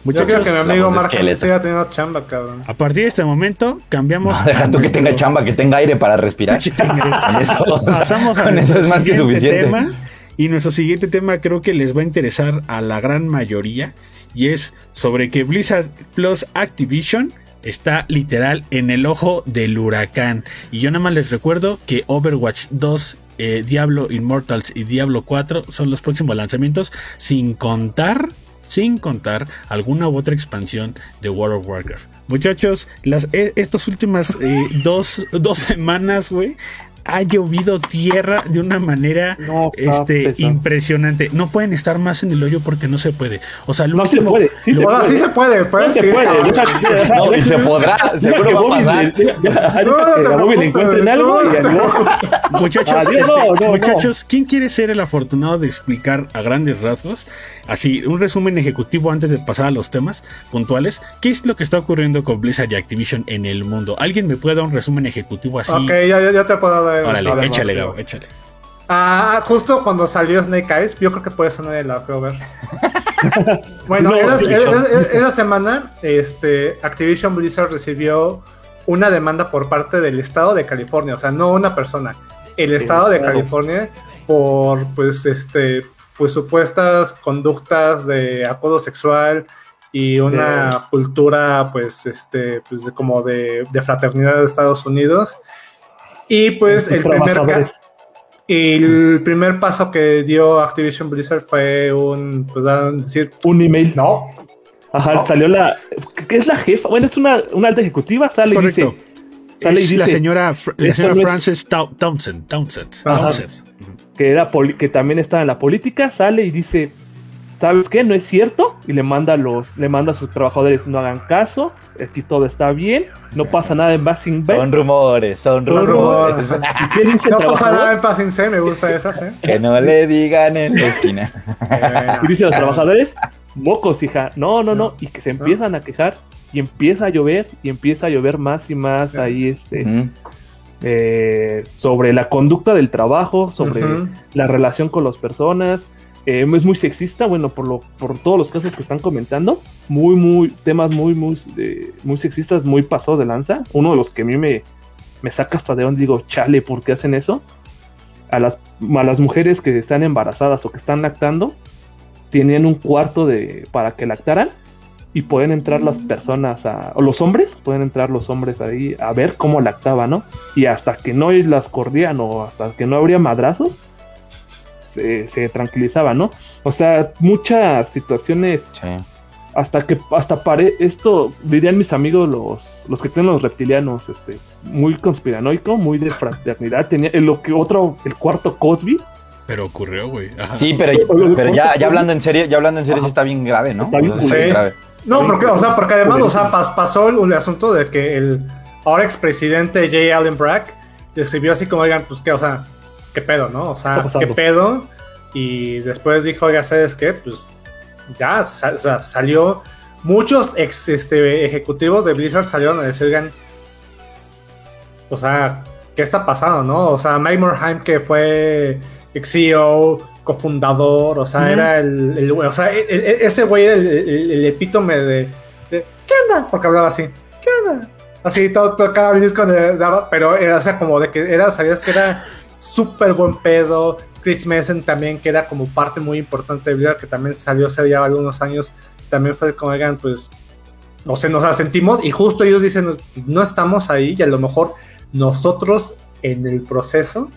Yo quiero Muchachos, que mi amigo esqueleto. siga teniendo chamba, cabrón. a partir de este momento cambiamos. No, deja tú que tenga chamba, que tenga aire para respirar. Con eso, Pasamos a con eso nuestro es más que suficiente. tema, y nuestro siguiente tema creo que les va a interesar a la gran mayoría. Y es sobre que Blizzard Plus Activision está literal en el ojo del huracán. Y yo nada más les recuerdo que Overwatch 2, eh, Diablo Immortals y Diablo 4 son los próximos lanzamientos. Sin contar. Sin contar alguna u otra expansión de World of Warcraft. Muchachos, las, eh, estas últimas eh, dos, dos semanas, güey, ha llovido tierra de una manera No, este, pesado. impresionante. No pueden estar más en el hoyo porque no se puede. O sea, lo No se puede. Sí se O sea, puede. sí se puede, No se puede. No, y se podrá, seguro a pasar. le- No, no Bobby le encuentren algo y. Muchachos, Adiós, este, no, no, muchachos, ¿quién quiere ser el afortunado de explicar a grandes rasgos, así, un resumen ejecutivo antes de pasar a los temas puntuales? ¿Qué es lo que está ocurriendo con Blizzard y Activision en el mundo? ¿Alguien me puede dar un resumen ejecutivo así? Ok, ya, ya, ya te puedo dar Órale, échale. Gabo, échale. Ah, justo cuando salió Snake Eyes, yo creo que por eso nadie la fue a ver. bueno, No, esa, semana, este, Activision Blizzard recibió una demanda por parte del estado de California, o sea, no una persona, el estado de claro. California por, pues, este, pues supuestas conductas de acoso sexual y una cultura, pues, este, pues, como de, de fraternidad de Estados Unidos. Y pues el primer, el primer paso que dio Activision Blizzard fue un, pues, decir, Un email. no, Ajá, No. salió la. ¿Qué es la jefa? Bueno, es una, una alta ejecutiva. Sale y dice. Sale y Es la dice señora, la señora Frances Townsend. Townsend. Ajá. Townsend. que, era poli- que también está en la política. Sale y dice. ¿Sabes qué? No es cierto. Y le manda a los, le manda a sus trabajadores, no hagan caso. Aquí todo está bien. No pasa nada en Basing Bay. Son rumores, son Son rumores. rumores. ¿Y qué dice el no pasa nada en Passing C, me gusta esa, ¿sí? Que no le digan en la esquina. Eh, Y dice a los trabajadores, mocos, hija, no, no, no, y que se empiezan a quejar, y empieza a llover, y empieza a llover más y más Sí. ahí, este, eh, sobre la conducta del trabajo, sobre la relación con las personas, eh, es muy sexista, bueno, por lo, por todos los casos que están comentando, muy, muy, temas muy, muy, eh, muy sexistas, muy pasados de lanza, uno de los que a mí me, me saca hasta de donde digo, chale, ¿por qué hacen eso? A las, a las mujeres que están embarazadas o que están lactando, tenían un cuarto de para que lactaran y pueden entrar las personas a, o los hombres, pueden entrar los hombres ahí a ver cómo lactaba, ¿no? Y hasta que no las cordían o hasta que no habría madrazos, se, se tranquilizaba, ¿no? O sea, muchas situaciones Sí. hasta que hasta pare esto dirían mis amigos los los que tienen los reptilianos este muy conspiranoico muy de fraternidad tenía el, lo que otro el cuarto Cosby Pero ocurrió, güey. Sí, pero, pero ya, ya hablando en serio, ya hablando en serio, sí está bien grave, ¿no? Está bien O sea, sí, culero. grave. No, porque, o sea, porque además, o sea, pas- pasó el, el asunto de que el ahora expresidente Jay Allen Brack describió así como, oigan, pues qué, o sea, qué pedo, ¿no? O sea, qué pedo. Y después dijo, oiga, ¿sabes qué? Pues ya, o sea, salió. Muchos ex este, ejecutivos de Blizzard salieron a decir, oigan, o sea, ¿qué está pasando, no? O sea, Mike Morhaime, que fue ex CEO, cofundador, o sea, era el, el- o sea, e- e- ese güey era el, epítome de, de, ¿qué onda? Porque hablaba así, ¿qué onda? Así, todo, todo cada disco daba, pero era, o sea, como de que era, sabías que era súper buen pedo. Chris Messen también, que era como parte muy importante de Blizzard, que también salió hace ya algunos años, también fue como, oigan, pues, no sé, nos la sentimos, y justo ellos dicen, no estamos ahí, y a lo mejor nosotros en el proceso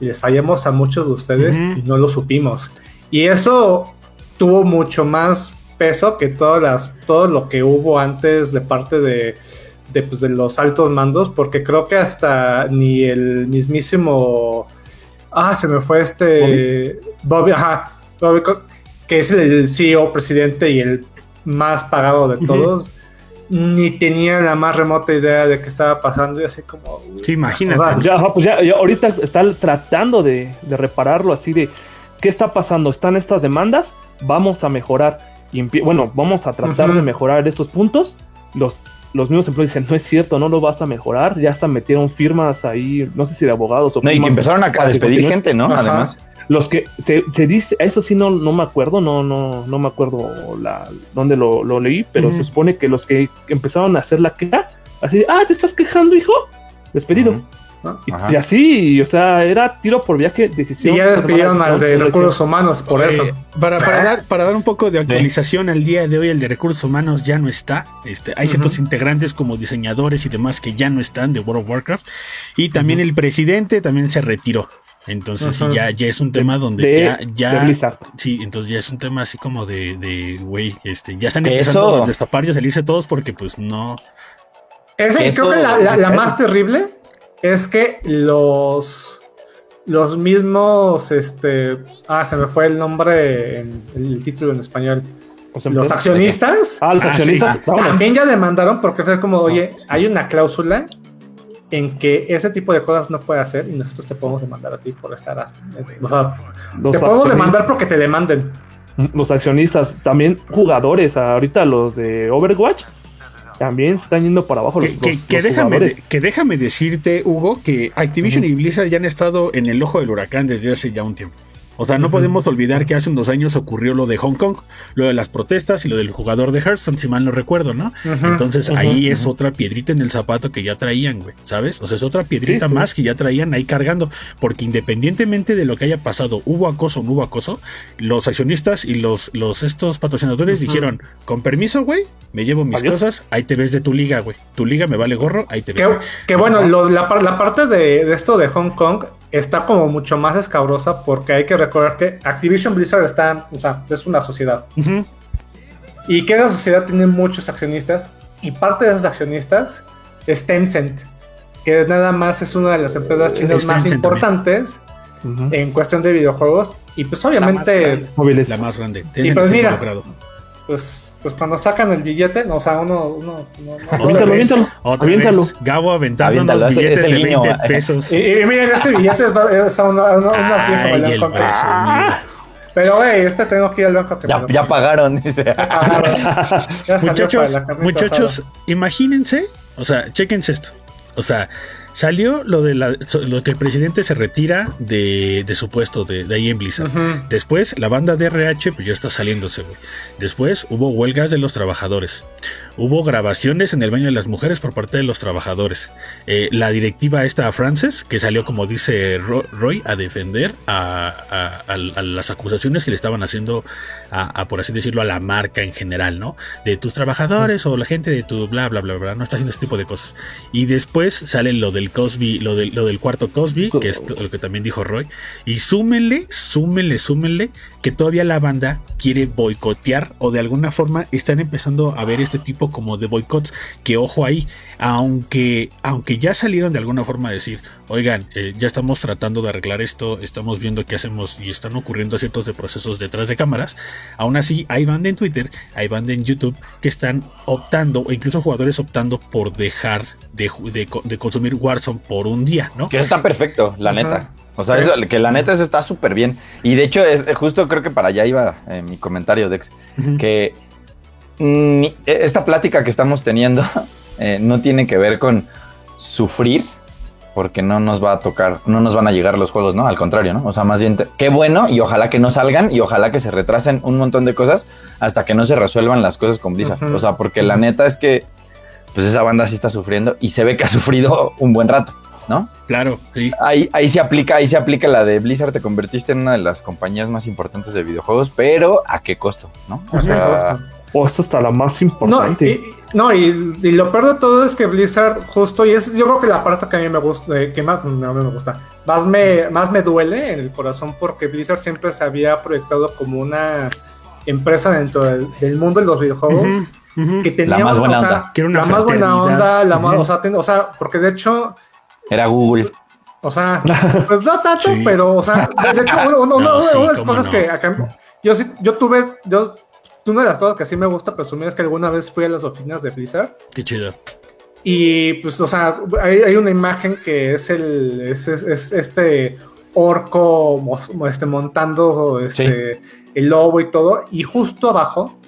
les fallamos a muchos de ustedes y no lo supimos. Y eso tuvo mucho más peso que todas las, todo lo que hubo antes de parte de, de, pues, de los altos mandos, porque creo que hasta ni el mismísimo... Ah, se me fue este... Bobby, ajá, Bobby Co- que es el CEO, presidente y el más pagado de todos, ni tenía la más remota idea de qué estaba pasando y así como... Sí, imagínate. O sea, ya, ajá, pues ya, ya ahorita están tratando de, de repararlo así de qué está pasando están estas demandas vamos a mejorar bueno vamos a tratar de mejorar estos puntos los los mismos empleados dicen no es cierto no lo vas a mejorar ya hasta metieron firmas ahí no sé si de abogados o No, y que empezaron a, a despedir gente, ¿no? Ajá. Además. Los que se, se dice, eso sí no, no me acuerdo, no, no, no me acuerdo la, dónde lo, lo leí, pero se supone que los que empezaron a hacer la queja, así, ah, ¿te estás quejando, hijo? Despedido. ¿No? Y, así, o sea, era tiro por viaje, decisión. Y ya despidieron al de recursos humanos por Eh, eso. Para, para, dar, para dar un poco de actualización al día de hoy, el de recursos humanos ya no está. Este, hay ciertos integrantes como diseñadores y demás que ya no están de World of Warcraft. Y también el presidente también se retiró. Entonces sí, Ujú. ya, ya es un tema donde de, ya, ya sí, entonces ya es un tema así como de, de güey, este, ya están Eso. empezando a destapar y a salirse todos porque pues no. Ese, Eso- creo que la, la- la más terrible es que los los mismos este ah se me fue el nombre en el título en español los accionistas Ah, los Ah, accionistas. sí. vámonos. también ya demandaron porque fue como oye hay una cláusula en que ese tipo de cosas no puede hacer y nosotros te podemos demandar a ti por estar hasta, o sea, Los te podemos demandar porque te demanden los accionistas, también jugadores, ahorita los de Overwatch, también se están yendo para abajo los, Que, que- los- que los déjame, jugadores. que déjame decirte, Hugo, que Activision y Blizzard ya han estado en el ojo del huracán desde hace ya un tiempo. O sea, no podemos olvidar que hace unos años ocurrió lo de Hong Kong, lo de las protestas y lo del jugador de Hearthstone, si mal no recuerdo, ¿no? Entonces ahí es otra piedrita en el zapato que ya traían, güey, ¿sabes? O sea, es otra piedrita Sí, sí. más que ya traían ahí cargando, porque independientemente de lo que haya pasado, hubo acoso o no hubo acoso, los accionistas y los, los estos patrocinadores dijeron, con permiso, güey, me llevo mis Adiós. cosas, ahí te ves de tu liga, güey. Tu liga me vale gorro, ahí te ves. Que, que bueno, lo- la, la parte de, de esto de Hong Kong está como mucho más escabrosa porque hay que recordar que Activision Blizzard está, o sea, es una sociedad y que esa sociedad tiene muchos accionistas y parte de esos accionistas es Tencent, que nada más es una de las empresas chinas Es más Tencent importantes en cuestión de videojuegos y pues más obviamente grande. Móviles. La más grande. Y pues mira, pues, pues cuando sacan el billete, no, o sea, uno, uno, no- no- no Aviéntalo, aviéntalo. Otra Aviéntalo. vez, Gabo aventando Aviéntalo, unos es- es billetes el de guiño, 20 eh. pesos. Y, y miren, este billete es, es a una, una, unas Ay, el banco. presumido. Pero, güey, este tengo que ir al banco. que me Ya, ya pagaron, dice. pagaron. Ya Muchachos, muchachos, asada. imagínense, o sea, chéquense esto. O sea, salió lo de la, lo que el presidente se retira de, de su puesto de, de ahí en Blizzard. Después, la banda de RH, pues ya está saliéndose, güey. Después hubo huelgas de los trabajadores. Hubo grabaciones en el baño de las mujeres por parte de los trabajadores. Eh, la directiva esta a Frances, que salió, como dice Ro- Roy, a defender a, a- a- a las acusaciones que le estaban haciendo, a, por así decirlo, a la marca en general, ¿no? De tus trabajadores o la gente de tu bla, bla, bla, bla, no está haciendo este tipo de cosas. Y después sale lo del Cosby, lo del, lo del cuarto Cosby, que es lo que también dijo Roy. Y súmenle, súmenle, súmenle que todavía la banda quiere boicotear o de alguna forma están empezando a ver este tipo como de boicots que ojo ahí, aunque aunque ya salieron de alguna forma a decir, oigan, eh, ya estamos tratando de arreglar esto, estamos viendo qué hacemos y están ocurriendo ciertos de procesos detrás de cámaras, aún así hay banda en Twitter, hay banda en YouTube que están optando o incluso jugadores optando por dejar de, ju- de de consumir Warzone por un día, ¿no? Que eso está perfecto, la neta. O sea, eso, que la neta eso está súper bien. Y de hecho, es, justo creo que para allá iba eh, mi comentario, Dex. Que mm, esta plática que estamos teniendo eh, no tiene que ver con sufrir, porque no nos va a tocar, no nos van a llegar los juegos, ¿no? Al contrario, ¿no? O sea, más bien, te- qué bueno y ojalá que no salgan y ojalá que se retrasen un montón de cosas hasta que no se resuelvan las cosas con Blizzard. O sea, porque la neta es que, pues esa banda sí está sufriendo y se ve que ha sufrido un buen rato, ¿no? Claro, sí. Ahí, ahí se aplica, ahí se aplica la de Blizzard, te convertiste en una de las compañías más importantes de videojuegos, pero ¿a qué costo? ¿no? O sea. O esta está la más No, importante. y, no y, y lo peor de todo es que Blizzard justo, y es yo creo que la parte que a mí me gusta, eh, que más, no, a mí me gusta, más me, más me duele en el corazón porque Blizzard siempre se había proyectado como una empresa dentro del, del mundo de los videojuegos. Que tenía, La más buena o sea, onda. Que era una la más buena onda, la más, o, sea, ten- o sea, porque de hecho, era Google. o sea, pues no tanto, Sí. pero, o sea, de hecho, uno- uno- No, una, sí, una de las cosas no. que acá, yo sí, yo tuve, yo, una de las cosas que sí me gusta presumir es que alguna vez fui a las oficinas de Blizzard Qué chido. y pues, o sea, hay, hay una imagen que es el, es, es- es este orco este, montando este, el lobo y todo, y justo abajo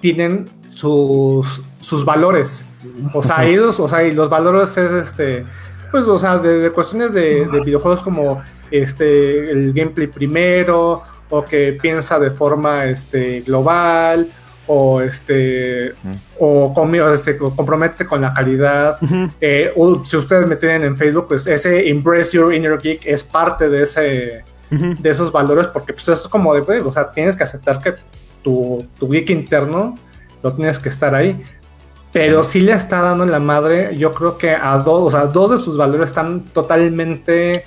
tienen sus, sus valores. O sea, ellos, o sea, y los valores es este, pues, o sea, de, de cuestiones de, de videojuegos como este, el gameplay primero, o que piensa de forma este, global, o este o, conmigo, este, compromete con la calidad. Eh, o si ustedes me tienen en Facebook, pues ese Embrace Your Inner Geek es parte de ese de esos valores, porque pues es como de, o sea, tienes que aceptar que tu, tu geek interno lo tienes que estar ahí. Pero si le está dando la madre, yo creo que a dos, o sea, dos de sus valores están totalmente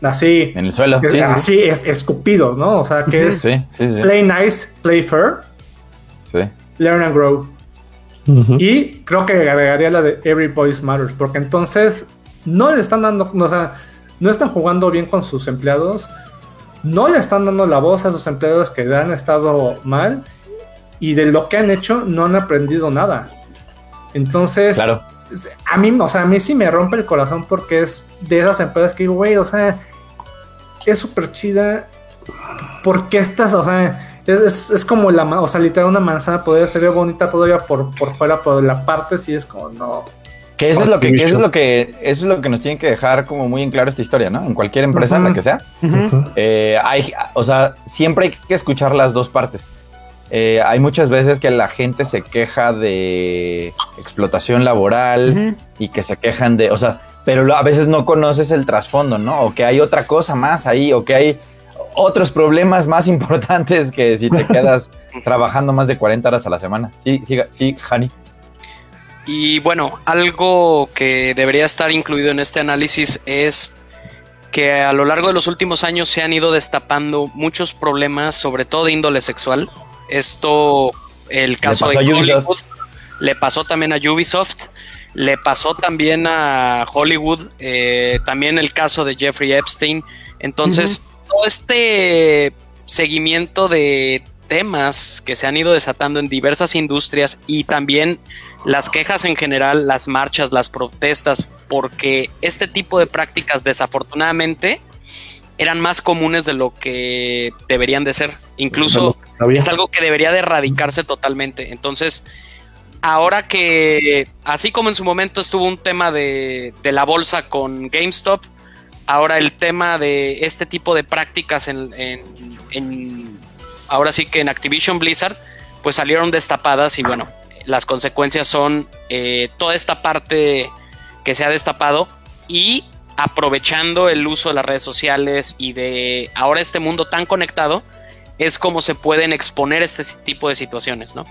así. En el suelo. así, Es, escupidos, ¿no? O sea, que es play nice, play fair. Sí. Learn and grow. Y creo que agregaría la de Every Voice Matters, porque entonces no le están dando, o sea, no están jugando bien con sus empleados, no le están dando la voz a sus empleados que han estado mal y de lo que han hecho no han aprendido nada. Entonces, claro. a mí, o sea, a mí sí me rompe el corazón porque es de esas empresas que digo, güey, o sea, es súper chida. porque estas, o sea, es, como la, o sea, literal una manzana podría ser bonita todavía por, por fuera, por la parte sí es como, no. Que eso es lo que, eso es lo que, eso es lo que nos tiene que dejar como muy en claro esta historia, ¿no? En cualquier empresa, en la que sea. Eh, hay, o sea, siempre hay que escuchar las dos partes. Eh, hay muchas veces que la gente se queja de explotación laboral y que se quejan de, o sea, pero a veces no conoces el trasfondo, ¿no? O que hay otra cosa más ahí, o que hay otros problemas más importantes que si te quedas trabajando más de 40 horas a la semana. Sí, sí, sí, Hani. Y bueno, algo que debería estar incluido en este análisis es que a lo largo de los últimos años se han ido destapando muchos problemas, sobre todo de índole sexual, esto, el caso de Hollywood, le pasó también a Ubisoft, le pasó también a Hollywood, eh, también el caso de Jeffrey Epstein. Entonces, todo este seguimiento de temas que se han ido desatando en diversas industrias y también las quejas en general, las marchas, las protestas, porque este tipo de prácticas desafortunadamente eran más comunes de lo que deberían de ser. Incluso es algo que debería de erradicarse totalmente. Entonces, ahora que, así como en su momento estuvo un tema de, la bolsa con GameStop, ahora el tema de este tipo de prácticas en, en, ahora sí que en Activision Blizzard, pues salieron destapadas y bueno, las consecuencias son eh, toda esta parte que se ha destapado y aprovechando el uso de las redes sociales y de ahora este mundo tan conectado, es como se pueden exponer este tipo de situaciones, ¿no?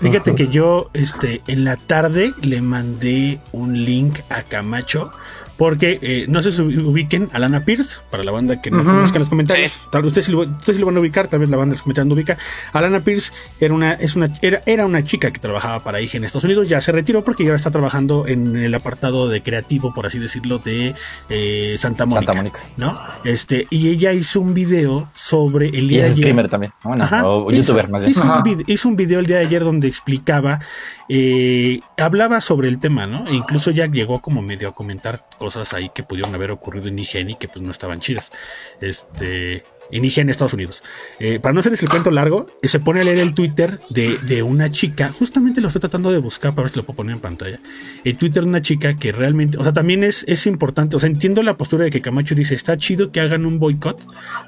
Fíjate que yo este, en la tarde le mandé un link a Camacho porque eh, no sé si ubiquen a Lana Pierce, para la banda que no conozca los comentarios. Tal vez ustedes sí, lo, van a ubicar, tal vez la banda no ubica. Alana Pierce era una, es una, era, era una chica que trabajaba para IG en Estados Unidos. Ya se retiró porque ya está trabajando en el apartado de creativo, por así decirlo, de eh, Santa Mónica. Santa Mónica. ¿no? Este, y ella hizo un video sobre el día de ayer. streamer también. Bueno, o youtuber más bien. Hizo un, video, el día de ayer donde explicaba, eh, hablaba sobre el tema, ¿no? E incluso ya llegó como medio a comentar cosas cosas ahí que pudieron haber ocurrido en IGN y que pues no estaban chidas. Este, en IGN Estados Unidos. Eh, para no hacerles el cuento largo, se pone a leer el Twitter de, una chica, justamente lo estoy tratando de buscar para ver si lo puedo poner en pantalla. El Twitter de una chica que realmente, o sea, también es, es importante, o sea, entiendo la postura de que Camacho dice, está chido que hagan un boicot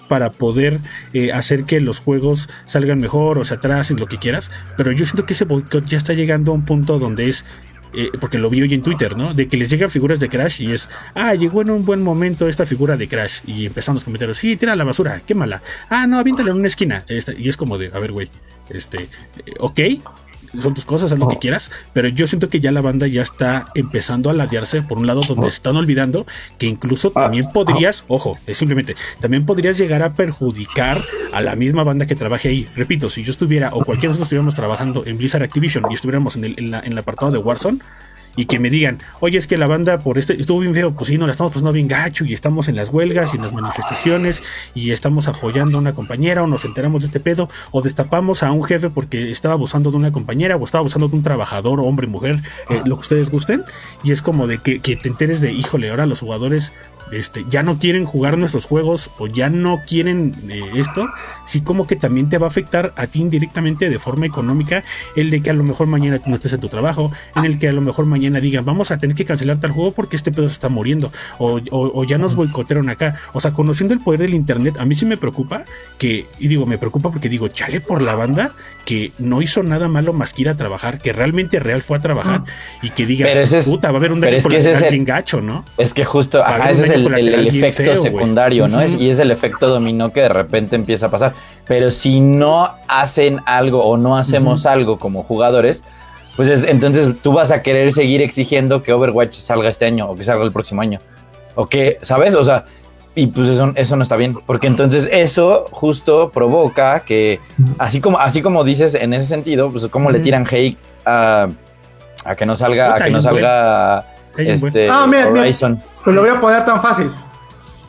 para poder eh, hacer que los juegos salgan mejor o se atrasen, lo que quieras, pero yo siento que ese boicot ya está llegando a un punto donde es eh, porque lo vi hoy en Twitter, ¿no? De que les llegan figuras de Crash y es, ah, llegó en un buen momento esta figura de Crash. Y empezaron los comentarios, sí, tira la basura, quémala. Ah, no, aviéntala en una esquina. y es como de, a ver, güey, este, eh, ok, son tus cosas, haz lo que oh. quieras, pero yo siento que ya la banda ya está empezando a ladearse por un lado donde oh. están olvidando que incluso ah, también podrías, ojo, es simplemente, también podrías llegar a perjudicar a la misma banda que trabaje ahí. Repito, si yo estuviera o cualquiera de nosotros estuviéramos trabajando en Blizzard Activision y estuviéramos en el, en en el apartado de Warzone, y que me digan, oye, es que la banda por este estuvo bien feo, pues sí, no la estamos pasando bien gacho y estamos en las huelgas y en las manifestaciones y estamos apoyando a una compañera o nos enteramos de este pedo o destapamos a un jefe porque estaba abusando de una compañera o estaba abusando de un trabajador, hombre, mujer, eh, lo que ustedes gusten. Y es como de que, que te enteres de, híjole, ahora los jugadores este, ya no quieren jugar nuestros juegos o ya no quieren eh, esto, sí como que también te va a afectar a ti indirectamente de forma económica el de que a lo mejor mañana tú no estés en tu trabajo, en el que a lo mejor mañana digan, vamos a tener que cancelar tal juego porque este pedo se está muriendo, o, o- o ya nos boicotearon acá. O sea, conociendo el poder del internet, a mí sí me preocupa que, y digo, me preocupa porque digo, chale por la banda que no hizo nada malo más que ir a trabajar, que realmente real fue a trabajar y que digas, puta, va a haber un daño es que ese es bien gacho, ¿no? Es que justo, ajá, ese es el, el- efecto feo, secundario, ¿no? Es, y es el efecto dominó que de repente empieza a pasar. Pero si no hacen algo o no hacemos algo como jugadores, pues es- entonces tú vas a querer seguir exigiendo que Overwatch salga este año o que salga el próximo año. O que, ¿sabes? O sea, y pues eso, eso no está bien. Porque entonces eso justo provoca que, así como, así como dices en ese sentido, pues como le tiran hate a, a que no salga, a que no salga. Este Ah, mira, mira. Horizon. Pues lo voy a poner tan fácil.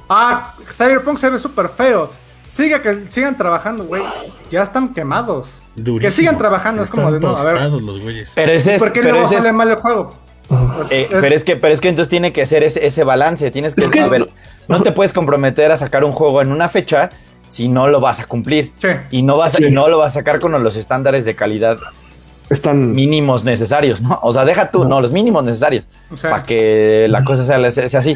Ah, Cyberpunk se ve súper feo. Siga que sigan trabajando, güey. Ya están quemados. Durísimo. Que sigan trabajando, es como de no, a ver. tostados los güeyes. Pero ese es, ¿Por qué pero luego ese es- sale mal el juego? Pues, eh, es- pero es que, pero es que entonces tiene que ser ese, ese balance. Tienes que, Es que- a ver, no te puedes comprometer a sacar un juego en una fecha si no lo vas a cumplir. Sí. Y no vas a, Sí. y no lo vas a sacar con los estándares de calidad Están. mínimos necesarios, ¿no? O sea, deja tú, no, los mínimos necesarios O sea, para que la cosa sea, sea- así.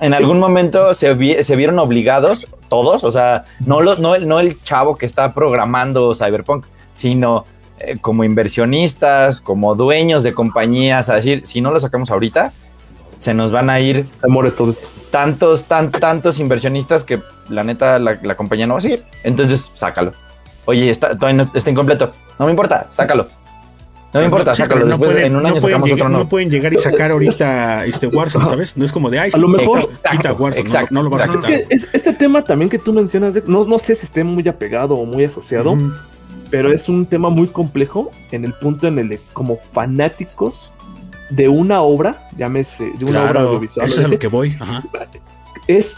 En algún momento se, vi- se vieron obligados todos, o sea, no, lo, no, el, no el chavo que está programando Cyberpunk, sino eh, como inversionistas, como dueños de compañías, a decir, si no lo sacamos ahorita, se nos van a ir Se muere todo esto. tantos, tan, tantos inversionistas que la neta la, la compañía no va a seguir. Entonces, sácalo. Oye, está, todavía no, está incompleto. No me importa, sácalo. No me importa, Sí, sácalo. no Después pueden- en un no año pueden sacamos llegar, otro no nuevo. pueden llegar y sacar ahorita este Warzone, ¿sabes? No es como de, ay, A lo mejor- quita, quita Warzone, no- Exacto, no, lo vas a quitar. Es que es- este tema también que tú mencionas, no, no sé si esté muy apegado o muy asociado, pero es un tema muy complejo en el punto en el de como fanáticos de una obra, llámese, de una obra audiovisual, eso es a lo que voy. Ajá. es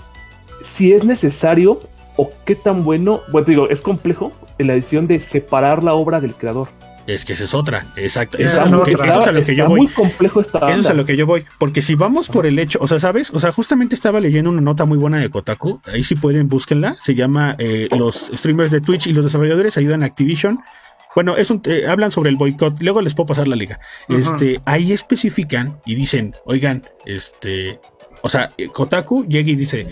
si es necesario o qué tan bueno, bueno, te digo, es complejo en la decisión de separar la obra del creador. Es que esa es otra, exacto. Eso es que, eso a lo que yo voy. muy complejo esta Eso es a lo que yo voy. Porque si vamos por el hecho, o sea, ¿sabes? O sea, justamente estaba leyendo una nota muy buena de Kotaku. Ahí sí pueden, búsquenla. Se llama eh, Los streamers de Twitch y los desarrolladores ayudan a Activision. Bueno, es un, eh, hablan sobre el boicot. Luego les puedo pasar la liga. Este, ahí especifican y dicen, oigan, este, o sea, eh, Kotaku llega y dice,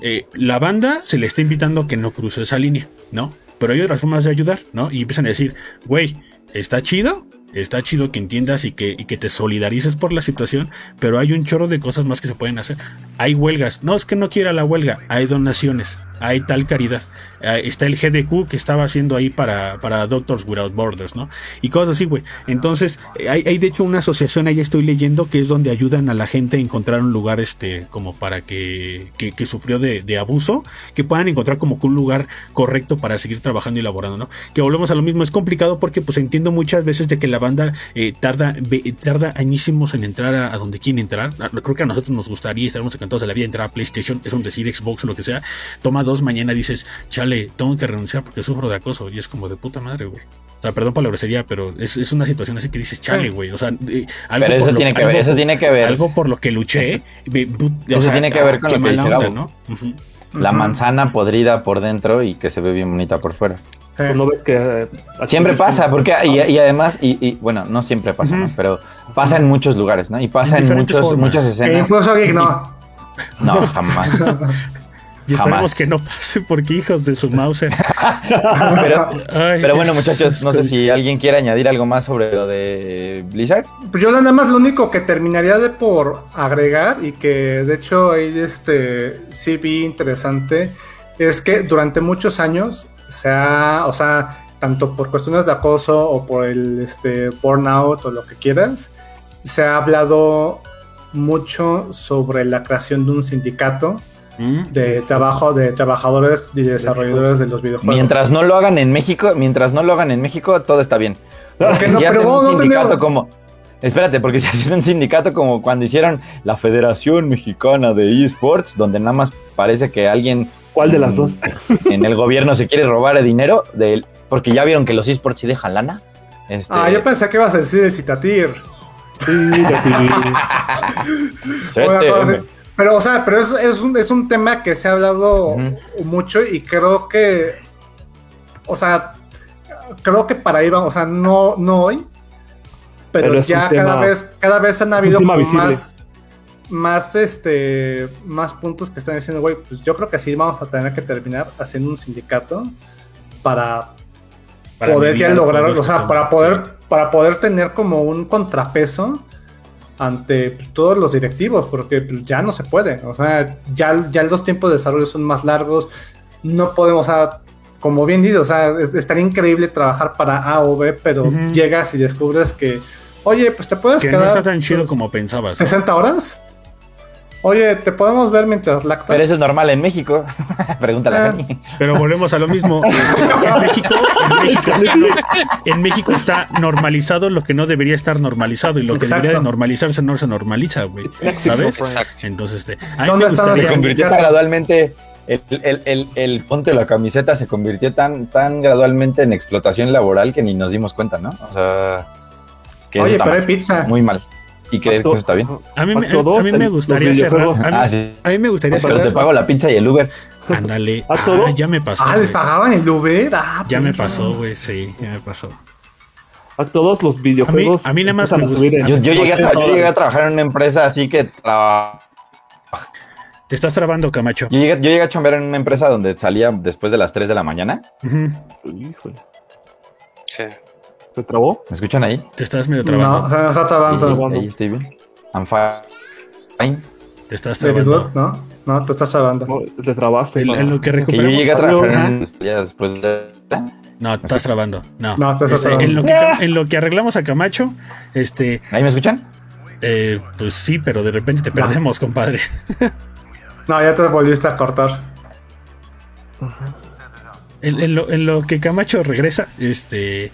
eh, la banda se le está invitando a que no cruce esa línea, ¿no? Pero hay otras formas de ayudar, ¿no? Y empiezan a decir, güey, está chido, está chido que entiendas y que, te solidarices por la situación, pero hay un chorro de cosas más que se pueden hacer. Hay huelgas, no es que no quiera la huelga, hay donaciones, hay tal caridad. Eh, está el GDQ que estaba haciendo ahí para, para Doctors Without Borders, ¿no? Y cosas así, güey. Entonces, hay, de hecho una asociación ahí estoy leyendo que es donde ayudan a la gente a encontrar un lugar, este, como para que, que, sufrió de, de abuso, que puedan encontrar como que un lugar correcto para seguir trabajando y elaborando, ¿no? Que volvemos a lo mismo, es complicado porque pues entiendo muchas veces de que la banda eh, tarda, ve- tarda añísimos en entrar a, donde quiere entrar. Ah, Creo que a nosotros nos gustaría estaremos encantados de la vida entrar a PlayStation, es un decir Xbox o lo que sea. Toma dos, mañana dices, chale, tengo que renunciar porque sufro de acoso. Y es como de puta madre, güey. O sea, perdón por la grosería, pero es, es una situación así que dices, chale, güey. O sea, eh, algo Pero por eso lo- tiene que algo ver, eso tiene que ver. algo por lo que luché. o Eso tiene que ver con lo que dice onda, Gabo. ¿no? La manzana podrida por dentro y que se ve bien bonita por fuera. Sí. Pues no ves que eh, Siempre pasa, porque y, y además, y, y, bueno, no siempre pasa, ¿no? Ujú. pero pasa en muchos lugares, ¿no? Y pasa En en, muchos, formas. muchas Que escenas. incluso no. No, jamás. Y esperemos que no pase porque hijos de su Mauser. Pero, Ay, pero bueno, muchachos, no sé si alguien quiere añadir algo más sobre lo de Blizzard. Pues yo nada más lo único que terminaría de por agregar y que de hecho ahí este sí vi interesante es que durante muchos años se ha, o sea, tanto por cuestiones de acoso o por el este burnout o lo que quieras, se ha hablado mucho sobre la creación de un sindicato Mm. de trabajo de trabajadores y desarrolladores de los videojuegos. Mientras no lo hagan en México, mientras no lo hagan en México, todo está bien. Porque Que no, si pero hacen un no sindicato tenemos- como. Espérate, porque si hacen un sindicato como cuando hicieron la Federación Mexicana de eSports, donde nada más parece que alguien ¿Cuál de las dos? en el gobierno se quiere robar el dinero, de él, porque ya vieron que los eSports sí dejan lana. Este, Ah, yo pensé que ibas a decir el citatir. Sí, Pero, o sea, pero es, es, un, es un tema que se ha hablado mucho y creo que, o sea, creo que para ahí vamos, o sea, no, no hoy, pero, ya tema- cada vez, cada vez han habido más, más, este, más puntos que están diciendo, güey, pues yo creo que sí vamos a tener que terminar haciendo un sindicato para, Para poder ya lograr, o sea, para poder, sí. para poder tener como un contrapeso ante pues, todos los directivos, porque pues, ya no se puede, o sea, ya, ya los tiempos de desarrollo son más largos, no podemos, o sea, como bien dicho, o sea, es- estaría increíble trabajar para A o B, pero llegas y descubres que, oye, pues te puedes Que quedar no está tan chido pues, como pensabas. ¿no? 60 horas. Oye, te podemos ver mientras lactas. Pero eso es normal en México. Pregúntale a Ah. Dani. Pero volvemos a lo mismo. Este, en, México, en, México está, no- en México está normalizado lo que no debería estar normalizado y lo que Exacto. debería de normalizarse no se normaliza, güey. ¿Sabes? Exacto. Entonces, este, a mí ¿Dónde me Se convirtió gradualmente. El, el, el, el ponte la camiseta se convirtió tan, tan gradualmente en explotación laboral que ni nos dimos cuenta, ¿no? O sea, que Oye, está pero hay mal, pizza. muy mal. Y creer que eso está bien. A mí, me- Acto dos, a mí me el- gustaría cerrar... A mí, Ah, sí. a mí me gustaría Pero te cerrar... pago la pizza y el Uber. Ándale. ¿A Ah, todos? ya me pasó. Ah, les pagaban el Uber. Ah, Ya me pasó, güey. Sí, ya me pasó. A todos los videojuegos. A mí- a mí nada más me gusta- en- Yo, yo llegué a yo 80 llegué a trabajar en una empresa así que tra- Te estás trabando, Camacho. yo, llegué, yo llegué a chambear en una empresa donde salía después de las 3 de la mañana. Ujú. Híjole, Sí. ¿Se trabó? ¿Me escuchan ahí? Te estás medio No, trabando. o sea, nos está trabando. Ahí estoy bien. I'm fine. Te estás trabando. good, ¿no? No, te estás trabando. No, te trabaste. En, lo que Que yo recuperamos... llegué a trabajar ya después de... No, te estás trabando. No. No, te estás Este, trabando. en, lo que, en lo que arreglamos a Camacho, este, ¿Ahí me escuchan? eh, pues sí, pero de repente te perdemos, compadre. No, ya te volviste a cortar. En, en lo, en lo que Camacho regresa, este.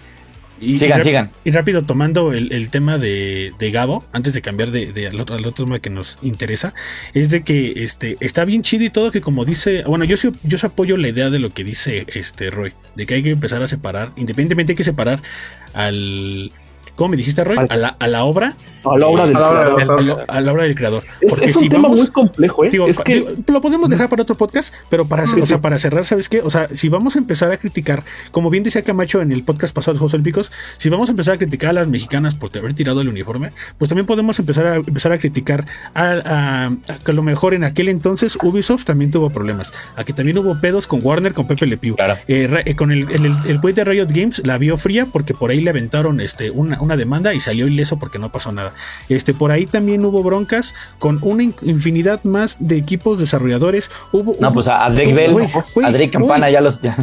Y, Sigan, y sigan. Y rápido tomando el, el tema de, de Gabo, antes de cambiar de, de al, otro, al otro tema que nos interesa, es de que este está bien chido y todo que como dice, bueno, yo sí, yo sí apoyo la idea de lo que dice este Roy, de que hay que empezar a separar, independientemente hay que separar al ¿cómo me dijiste Roy? Al- A la, a la obra, A la obra del creador. Es, Porque es un si tema vamos, muy complejo, ¿eh? Digo, es que digo, lo podemos dejar para otro podcast, pero para, Sí, o sea, sí. para cerrar, ¿sabes qué? O sea, si vamos a empezar a criticar, como bien decía Camacho en el podcast pasado de Juegos Olímpicos, si vamos a empezar a criticar a las mexicanas por haber tirado el uniforme, pues también podemos empezar a empezar a criticar a, a- a que a lo mejor en aquel entonces Ubisoft también tuvo problemas, a que también hubo pedos con Warner, con Pepe Le Pew. Claro. Eh, eh, con el, el, el- el güey de Riot Games la vio fría porque por ahí le aventaron este, una, una demanda y salió ileso porque no pasó nada. Este, por ahí también hubo broncas con una in- infinidad más de equipos desarrolladores. Hubo, No, hubo- pues a Drake Bell, a Drake Campana ya los... ya-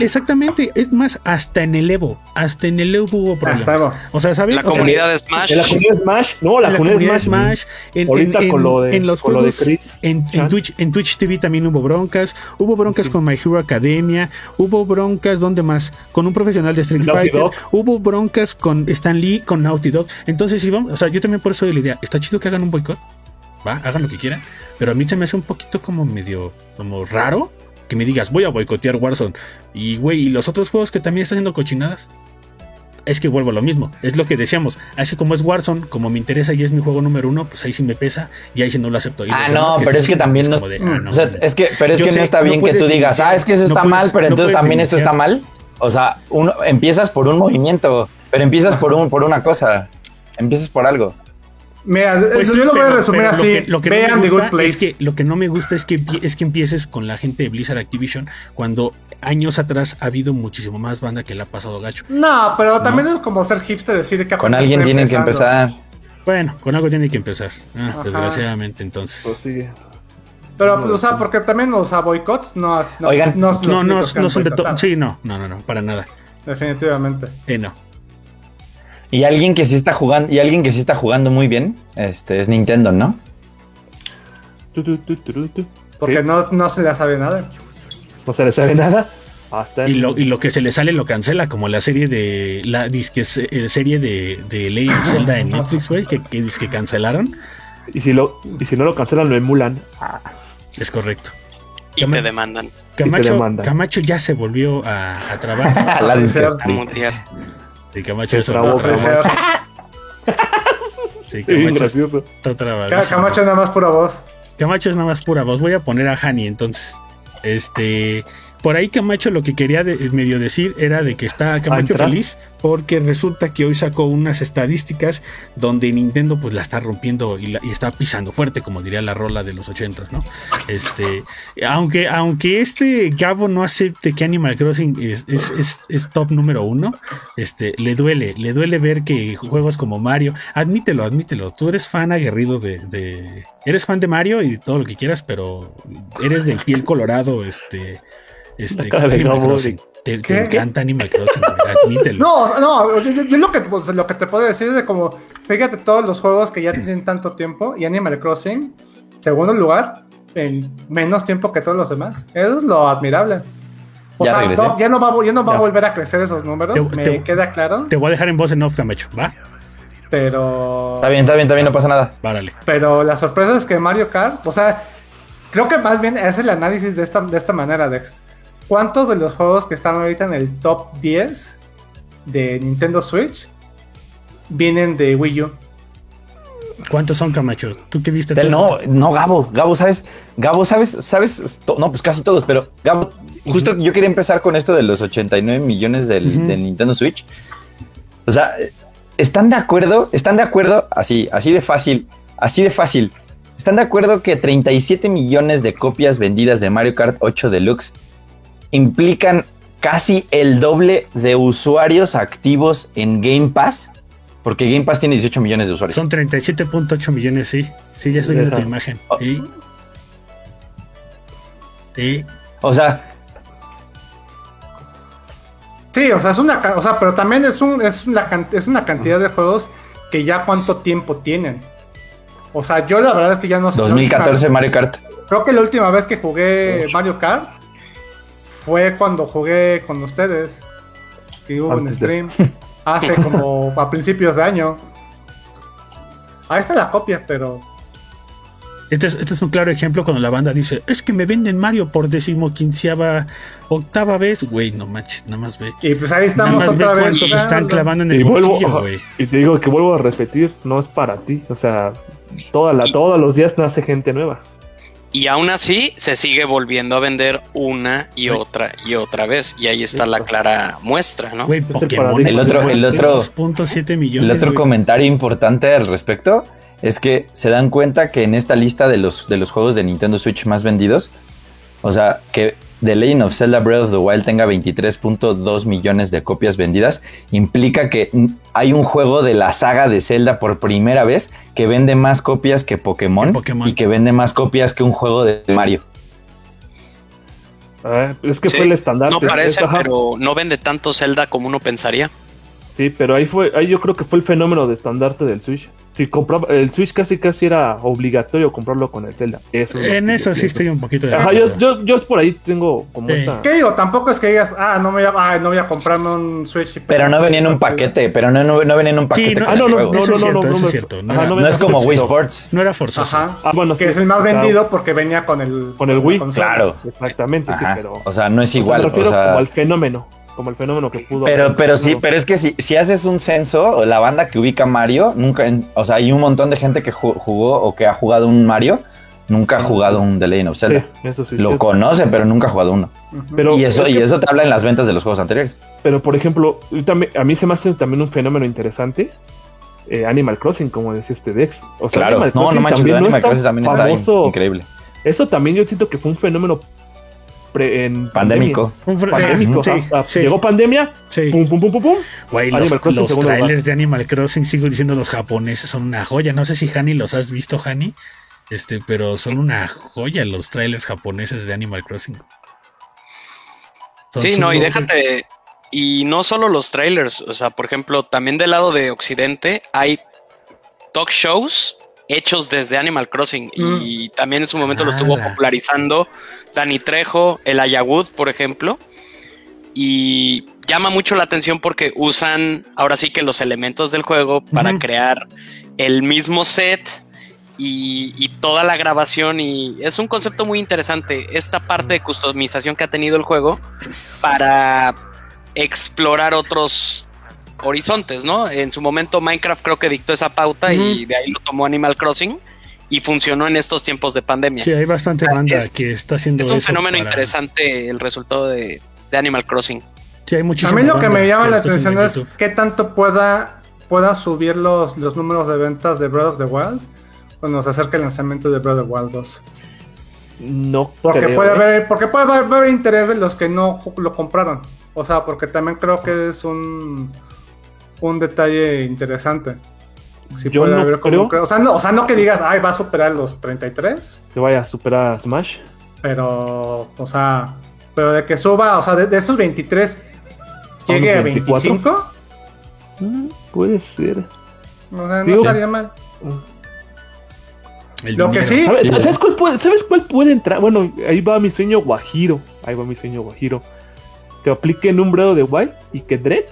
exactamente. Es más, hasta en el Evo, hasta en el Evo hubo problemas. Hasta. O sea, ¿sabes? La O sea, comunidad de Smash. en la comunidad Smash, no, la, en la comunidad, comunidad Smash, en, Ahorita en- con lo de- en los con lo de juegos, Chris en, en. Twitch, en Twitch TV también hubo broncas, hubo broncas con My Hero Academia, hubo broncas, ¿dónde más? Con un profesional de Street Naughty Fighter, Dog. hubo broncas con Stan Lee, con Naughty Dog. Entonces, si vamos, o sea, yo también por eso doy la idea, está chido que hagan un boicot, va, hagan lo que quieran, pero a mí se me hace un poquito como medio, como raro que me digas, voy a boicotear Warzone. Y, güey, ¿y los otros juegos que también están haciendo cochinadas? Es que vuelvo a lo mismo, es lo que decíamos. Así como es Warzone, como me interesa y es mi juego número uno, pues ahí sí me pesa y ahí sí no lo acepto. Y Ah, no, pero es que también no- de, ah, no, O sea, es que, pero es que no está no bien que tú digas, ah, es que eso no está puedes- mal, pero no entonces también esto está mal. O sea, uno empiezas por un movimiento, pero empiezas por un por una cosa. Empiezas por algo. Mira, Pues yo sí, lo voy a resumir lo así. que- lo que no me Vean The gusta Good Place. Es que lo que no me gusta es que, es que empieces con la gente de Blizzard Activision cuando años atrás ha habido muchísimo más banda que le ha pasado gacho. No, pero también es como ser hipster decir que Con alguien tienen que empezar. Bueno, con algo tiene que empezar. Ah, desgraciadamente, entonces. Pues sí. Pero, pues, o sea, porque también, o sea, boicots no, no, Oigan. no, No, no, no son de todo. Sí, no, no, no, no, para nada. Definitivamente. Eh, no. Y alguien que sí está jugando, y alguien que sí está jugando muy bien, este es Nintendo, ¿no? Tu, tu, tu, tu, tu. Porque Sí, no, no se le sabe nada. no se le sabe nada. Hasta Y lo, y lo que se le sale lo cancela, como la serie de. La disque eh, serie de, de Legend of Zelda en Netflix, güey, que, que, que cancelaron. y si lo y si no lo cancelan lo emulan. Es correcto. y te demandan Camacho, demandan. Camacho ya se volvió a, a. La Cierto. a mundial. Sí, Camacho Se se trabó, ser. Sí, Sí, Camacho gracioso. está trabado. Ca- Camacho nada más pura voz. Camacho es nada más pura voz. Voy a poner a Hani entonces. Este. Por ahí Camacho lo que quería de- medio decir era de que está Camacho feliz porque resulta que hoy sacó unas estadísticas donde Nintendo pues la está rompiendo y, la- y está pisando fuerte, como diría la rola de los ochentas, ¿no? Este, aunque, aunque este Gabo no acepte que Animal Crossing es, es, es- es top número uno, este, le duele, le duele ver que juegos como Mario, admítelo, admítelo, tú eres fan aguerrido de, de- eres fan de Mario y todo lo que quieras, pero eres de piel colorado, este, este, Animal Crossing. Te, encanta Animal Crossing, admítelo. No, no, yo, lo, que, pues, lo que te puedo decir es de como, fíjate todos los juegos que ya tienen tanto tiempo y Animal Crossing, segundo lugar, en menos tiempo que todos los demás. Eso es lo admirable. O Ya sea, no- ya no va, ya no va a volver a crecer esos números, Te- me te- queda claro, Te voy a dejar en voz en off, Camacho, ¿va? pero... Está bien, está bien, está bien, no pasa nada. Párale. Pero la sorpresa es que Mario Kart, o sea, creo que más bien es el análisis de esta, de esta manera, Dex. ¿Cuántos de los juegos que están ahorita en el top 10 de Nintendo Switch vienen de Wii U? ¿Cuántos son, Camacho? ¿Tú qué viste? No, no, Gabo, Gabo, ¿sabes? Gabo, ¿sabes? ¿Sabes? No, pues casi todos, pero Gabo, justo yo quería empezar con esto de los 89 millones del, del Nintendo Switch. O sea, ¿están de acuerdo? ¿Están de acuerdo? Así, así de fácil, así de fácil. ¿Están de acuerdo que 37 millones de copias vendidas de Mario Kart 8 Deluxe implican casi el doble de usuarios activos en Game Pass? Porque Game Pass tiene 18 millones de usuarios. Son 37.8 millones, sí. Sí, ya estoy viendo tu imagen. Oh. Sí. Sí. O sea, Sí, o sea, es una, o sea, pero también es un, es una, es una cantidad de juegos que ya cuánto tiempo tienen. O sea, yo la verdad es que ya no sé. la 2014 última- Mario Kart. creo que la última vez que jugué Mario Kart fue cuando jugué con ustedes. Que hubo Antes de- stream. Hace como a principios de año. Ahí está la copia, pero. Este es, este es un claro ejemplo cuando la banda dice, es que me venden Mario por decimoquinceava octava vez. Güey, no manches, nada más ve. Y pues ahí estamos otra vez. cuántos jugando. están clavando en Y el vuelvo, bolsillo, güey. y te digo que vuelvo a repetir, no es para ti. O sea, toda la, Y- todos los días nace gente nueva. Y aún así se sigue volviendo a vender una y otra y otra vez. Y ahí está la clara muestra, ¿no? Güey, el Pokémon. El otro, el otro, 2.7 millones. el otro comentario importante al respecto es que se dan cuenta que en esta lista de los, de los juegos de Nintendo Switch más vendidos, o sea, que The Legend of Zelda Breath of the Wild tenga 23.2 millones de copias vendidas, implica que hay un juego de la saga de Zelda por primera vez que vende más copias que Pokémon, y que vende más copias que un juego de Mario. Ah, es que Sí, fue el estandarte. No parece, pero no vende tanto Zelda como uno pensaría. Sí, pero ahí fue, ahí yo creo que fue el fenómeno de estandarte del Switch. Si compraba, el Switch casi casi era obligatorio comprarlo con el Zelda. Eso es lo En eso sí estoy un poquito de Ajá, yo, yo, yo por ahí tengo como Sí. esa. ¿Qué digo? Tampoco es que digas, ah, no, me voy a, ah, no voy a comprarme un Switch. y- Pero no venía en un paquete, pero no, no, no venía en un paquete no- con Ah, el no, no, juego. no, Eso no, es no, cierto, no, eso no, es cierto. No Ajá, era- no No es como Wii Sports. No era forzoso. Ajá. Ah, bueno, que sí, es el más vendido porque venía con el Con el Wii. Claro. Exactamente, Ajá. sí, pero. O sea, no es o sea, igual. me O refiero sea, como al fenómeno. Como el fenómeno que pudo. Pero, haber. pero sí, No. pero es que si, si haces un censo, la banda que ubica Mario, nunca, en- o sea, hay un montón de gente que ju- jugó o que ha jugado un Mario, nunca ha jugado un The Legend of Sí, Zelda. eso sí. Lo sí. conoce, pero nunca ha jugado uno. Pero, y eso, es y eso te habla en las ventas de los juegos anteriores. Pero por ejemplo, a mí se me hace también un fenómeno interesante. eh, Animal Crossing, como decía este Dex. O sea, Claro, Animal no, no Crossing manches, también no Animal Crossing también está famoso. increíble. Eso también yo siento que fue un fenómeno pre- en Pandémico. Sí, sí, Llegó pandemia, sí. pum, pum, pum, pum, pum. Güey, los, Crossing, los segundo lugar. trailers de Animal Crossing, sigo diciendo los japoneses, son una joya. No sé si Hani los has visto, Hani. Este, pero son una joya los trailers japoneses de Animal Crossing. Son Sí, no, y déjate. Y no solo los trailers, o sea, por ejemplo, también del lado de Occidente hay talk shows hechos desde Animal Crossing y también en su momento lo estuvo Ala. popularizando Dani Trejo, el Ayagud, por ejemplo. Y llama mucho la atención porque usan ahora sí que los elementos del juego para crear el mismo set y, y toda la grabación y es un concepto muy interesante esta parte de customización que ha tenido el juego para explorar otros horizontes, ¿no? En su momento Minecraft creo que dictó esa pauta y de ahí lo tomó Animal Crossing y funcionó en estos tiempos de pandemia. Sí, hay bastante banda Es- que está haciendo es un eso fenómeno para- interesante el resultado de, de Animal Crossing. Sí, hay A muchísima mí lo que me llama la atención en es qué tanto pueda, pueda subir los, los números de ventas de Breath of the Wild cuando se acerque el lanzamiento de Breath of the Wild 2. No Porque creo, puede ¿eh? haber, porque puede haber, haber interés de los que no lo compraron. O sea, porque también creo que es un, un detalle interesante. Sí Yo puede no haber como creo. o, sea, no, o sea, no que digas, ay, va a superar los 33, que vaya a superar a Smash. pero, o sea, pero de que suba, o sea, de, de esos 23 ¿A llegue a 24? 25, Mm, puede ser. o sea, no Digo- estaría mal. El Lo que dinero. sí, ¿Sabes, Sí. ¿sabes cuál puede, ¿Sabes cuál puede entrar? Bueno, ahí va mi sueño guajiro. Ahí va mi sueño guajiro. Que apliquen un Breath de Wild y que Dread,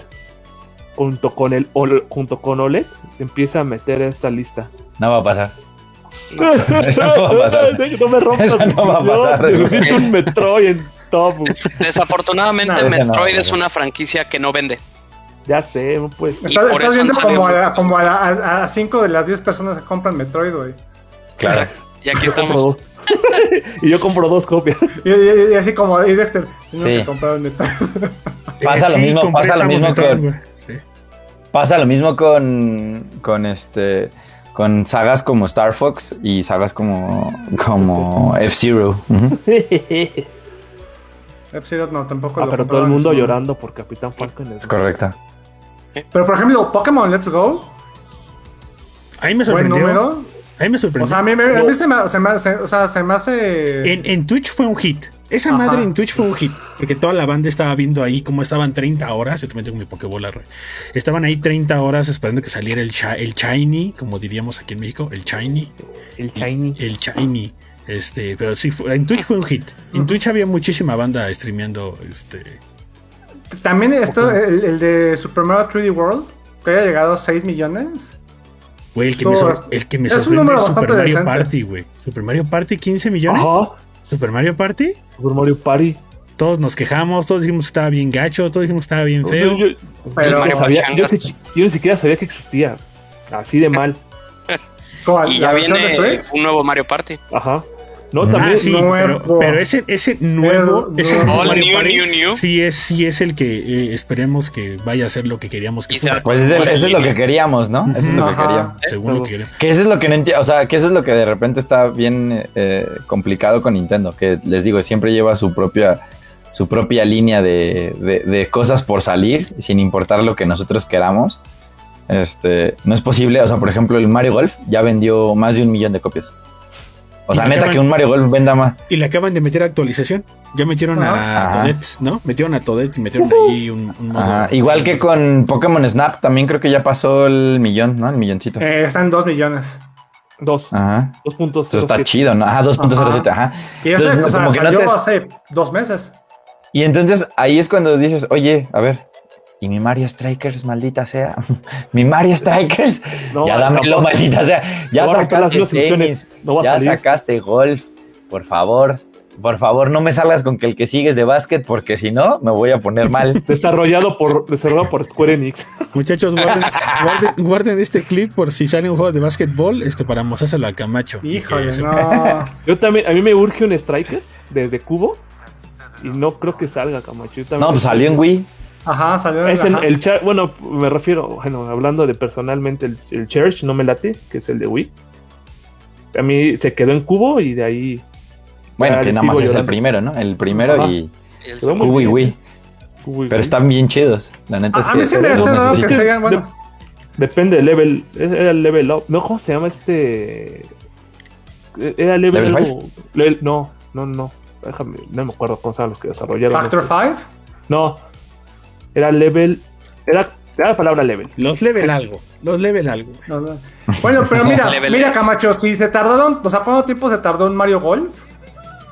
junto con el Ol- junto con OLED, se empieza a meter a esta lista. No va a pasar. No va a pasar. No me rompas. No va a pasar. Necesito un Metroid en top. Desafortunadamente, No, ese no, Metroid es una franquicia que no vende. Ya sé. Y estás, por estás eso viendo como, a, como a, a, 5 de las 10 personas que compran Metroid, güey. Claro. Exacto. Y aquí Yo estamos. dos. y yo compro dos copias. Y, y- y así como, y Dexter, Sí. que Metroid. Pasa lo mismo- pasa lo mismo. Sí. Pasa lo mismo con, con este con sagas como Star Fox y sagas como como F-Zero. F-Zero no, tampoco Ah, lo pero todo el mundo llorando por Capitán Falcon. Es correcto. Pero por ejemplo, Pokémon Let's Go, A mí me buen sorprendió. número. A mí me sorprendió. O sea, a mí, me- a mí se, me, se, me, se- o sea, se me hace. En, en Twitch fue un hit. Esa Ajá. madre en Twitch fue un hit. Porque toda la banda estaba viendo ahí cómo estaban 30 horas. Yo también tengo mi Pokébola. Estaban ahí 30 horas esperando que saliera el, el Shiny, como diríamos aquí en México. El Shiny. el Shiny. El Shiny. Este, pero sí, fue- en Twitch fue un hit. En Twitch había muchísima banda streameando. Este, También esto, el, el de Super Mario 3D World, que haya llegado a 6 millones. Güey, el que me, sor- el que me es un sorprende número es Super Mario decente. Party, güey. Super Mario Party, 15 millones. Ajá. Super Mario Party. Super Mario Party. Todos nos quejamos, todos dijimos que estaba bien gacho, todos dijimos que estaba bien feo. Yo, Pero, sabía- yo, ni siquiera sabía que existía. Así de mal. ¿cuál? Y ¿La ya viene un nuevo Mario Party. Ajá. No, Ah, también. Ah, sí, nuevo. pero, pero ese, ese nuevo, El- ese nuevo All Mario new, Party new, new. sí es, sí es el que eh, esperemos que vaya a ser lo que queríamos que fuera. sea- Pues es el- eso es lo que queríamos, ¿no? Eso es lo que queríamos. según lo que queríamos. Que eso es lo que no entiendo, o sea, que eso es lo que de repente está bien eh, complicado con Nintendo, que les digo, siempre lleva su propia su propia línea de, de- de cosas por salir, sin importar lo que nosotros queramos. Este, no es posible, o sea, por ejemplo, el Mario Golf ya vendió más de un millón de copias. O sea, neta acaban- que un Mario Golf venda más. Y le acaban de meter actualización. Ya metieron a Ajá. Toadette, ¿no? Metieron a Toadette y metieron ahí un, un modo- Ajá, Igual que con Pokémon Snap, también creo que ya pasó el millón, ¿no? El milloncito. Eh, están 2 millones. Dos. Ajá. Dos puntos. Eso está chido, ¿no? Ajá, 2.07, ajá. Y ese, Entonces, o sea, como que no salió te- hace dos meses. Y entonces ahí es cuando dices, oye, a ver, ¿y mi Mario Strikers, maldita sea? ¿Mi Mario Strikers? No, ya dámelo, maldita sea. Ya No sacaste tenis, ya salir. sacaste golf. Por favor, por favor, no me salgas con que el que sigues de básquet, porque si no, me voy a poner mal. Desarrollado por, desarrollado por Square Enix. Muchachos, guarden, guarden, guarden este clip por si sale un juego de básquetbol este, para mostrárselo a Camacho. Híjole, no. Yo también, a mí me urge un Strikers desde Cubo. Y no creo que salga, Camacho. Yo también- No, pues salió en Wii. Ajá, salió Es el, ajá. el Char- bueno, me refiero, bueno, hablando de personalmente, el, el Church no me late, que es el de Wii. A mí se quedó en cubo y de ahí. Bueno, que nada más es el primero, ¿no? El primero Ajá. y El- Cubo y. Wii. Cubo y Pero Wii. están bien chidos. La neta es A, a que mí se me hace raro que bueno. Depende del level. Era el level up. No, ¿cómo se llama este? Era level, ¿Level algo- level- No, no, no. Déjame, no me acuerdo cómo se los que desarrollaron. Factor este. 5. No. Era level. Era, era la palabra level. Los level algo. Los level algo. No, no. Bueno, pero mira, mira. Camacho, si se tardaron, o sea, ¿cuánto tiempo se tardó en Mario Golf?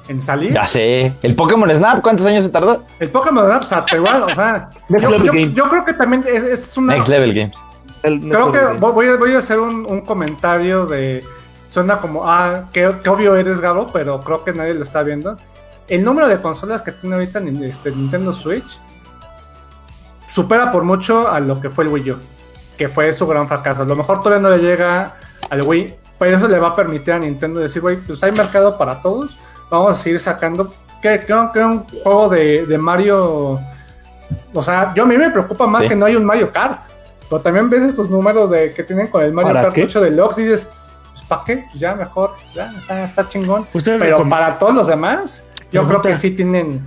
En salir. Ya sé. El Pokémon Snap, ¿cuántos años se tardó? El Pokémon Snap, o sea, te igual, o sea, Next yo, Level yo- Game. yo creo que también es, es una. Next Level Games. El- Creo que voy a, voy a hacer un, un comentario de. Suena como, ah, qué, qué obvio eres, Gabo, pero creo que nadie lo está viendo. El número de consolas que tiene ahorita este, Nintendo Switch supera por mucho a lo que fue el Wii U, que fue su gran fracaso. A lo mejor todavía no le llega al Wii Pero eso le va a permitir a Nintendo decir, güey, pues hay mercado para todos. Vamos a seguir sacando. Que creo que un juego de, de Mario. O sea, yo a mí me preocupa más Sí. que no hay un Mario Kart. Pero también ves estos números de que tienen con el Mario ¿Para Kart qué? 8 Deluxe y dices, pues ¿para qué? Pues ya mejor, ya está, está chingón. Pero para todos los demás, yo creo que sí tienen.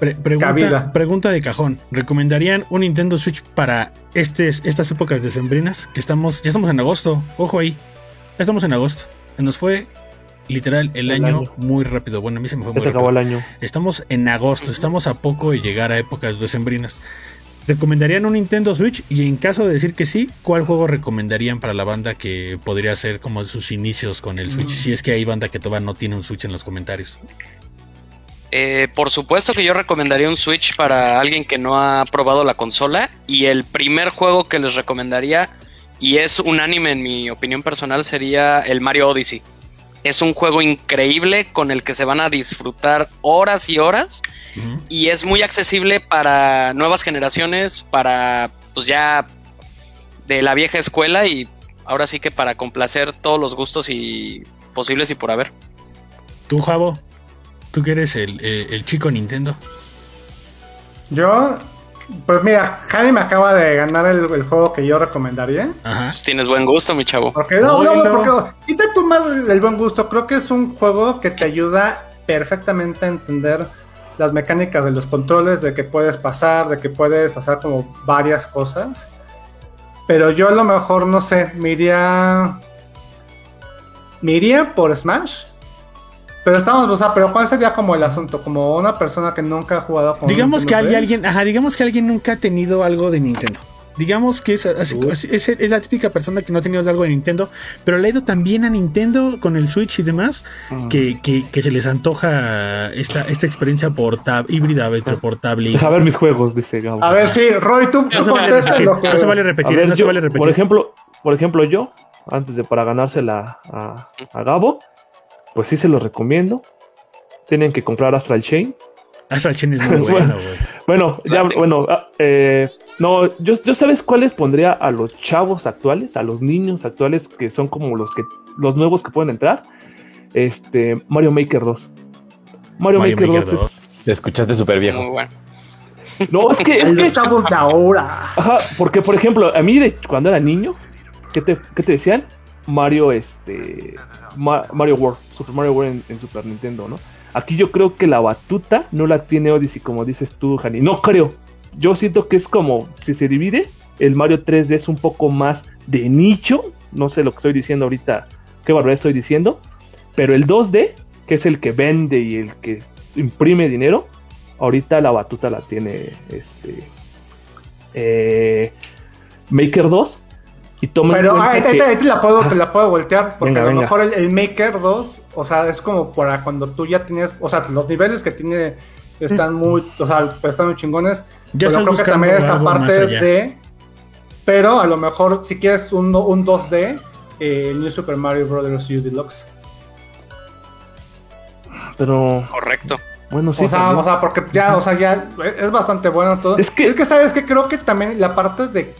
Pre- pregunta, Cabida. pregunta de cajón. ¿Recomendarían un Nintendo Switch para estes- estas épocas decembrinas? Que estamos, ya estamos en agosto. Ojo ahí. Ya estamos en agosto. Se nos fue literal el, El año, año. muy rápido. Bueno, a mí se me fue muy se acabó rápido. el año. Estamos en agosto, estamos a poco de llegar a épocas decembrinas. ¿Recomendarían un Nintendo Switch? Y en caso de decir que sí, ¿cuál juego recomendarían para la banda que podría ser como sus inicios con el Switch? Si es que hay banda que todavía no tiene un Switch en los comentarios. Eh, por supuesto que yo recomendaría un Switch para alguien que no ha probado la consola. Y el primer juego que les recomendaría, y es un anime en mi opinión personal, sería el Mario Odyssey. Es un juego increíble con el que se van a disfrutar horas y horas. Y es muy accesible para nuevas generaciones, para pues ya de la vieja escuela y ahora sí que para complacer todos los gustos y posibles y por haber. Tú, Javo, tú que eres el, el- el chico Nintendo. Yo, pues mira, Jaime me acaba de ganar el, el juego que yo recomendaría. Ajá. Pues tienes buen gusto, mi chavo. Porque no, no, Oílo. porque quita tú más el buen gusto. Creo que es un juego que te ayuda perfectamente a entender las mecánicas de los controles, de que puedes pasar, de que puedes hacer como varias cosas. Pero yo a lo mejor, no sé, me iría. Me iría por Smash. Pero estamos, o sea, pero ¿cuál sería como el asunto? Como una persona que nunca ha jugado con Digamos que hay alguien, ajá, digamos que alguien nunca ha tenido algo de Nintendo. Digamos que es, es, es la típica persona que no ha tenido algo de Nintendo, pero le ha ido tan bien a Nintendo con el Switch y demás que, que- que se les antoja esta, esta experiencia portable, híbrida entre portable. Deja ver mis juegos, dice Gabo. A ver, sí, Roy, tú No vale no se vale A repetir, ver, no se vale repetir. por ejemplo, por ejemplo, yo, antes de para ganársela a, a Gabo, pues sí se los recomiendo. Tienen que comprar Astral Chain. Astral Chain es muy bueno, güey. Bueno, ya, bueno, ah, eh, no, yo, yo sabes cuáles pondría a los chavos actuales, a los niños actuales que son como los que, los nuevos que pueden entrar. Este, Mario Maker 2. Mario, Mario Maker, Maker 2, 2. es- Te escuchaste súper viejo. Muy bueno. No, es que, es Los que, chavos de ahora. Ajá, porque por ejemplo, a mí de cuando era niño, ¿qué te, qué te decían? Mario, este. Ma- Mario World, Super Mario World en, en Super Nintendo, ¿no? Aquí yo creo que la batuta no la tiene Odyssey, como dices tú, Jani. No creo. Yo siento que es como si se divide, el Mario 3D es un poco más de nicho. No sé lo que estoy diciendo ahorita, qué barbaridad estoy diciendo. Pero el 2D, que es el que vende y el que imprime dinero, ahorita la batuta la tiene este eh, Maker 2 y toma en Pero cuenta ah, que- la puedo, te la puedo voltear, porque Venga, a lo venga. mejor el, el Maker 2, o sea, es como para cuando tú ya tienes, o sea, los niveles que tiene están muy, o sea, están muy chingones. Ya pero creo que también esta parte de, pero a lo mejor si quieres un, un 2D, eh, New Super Mario Bros. U Deluxe. pero Correcto. bueno sí o sea, o sea, porque ya, o sea, ya es bastante bueno todo. Es que- es que sabes que creo que también la parte de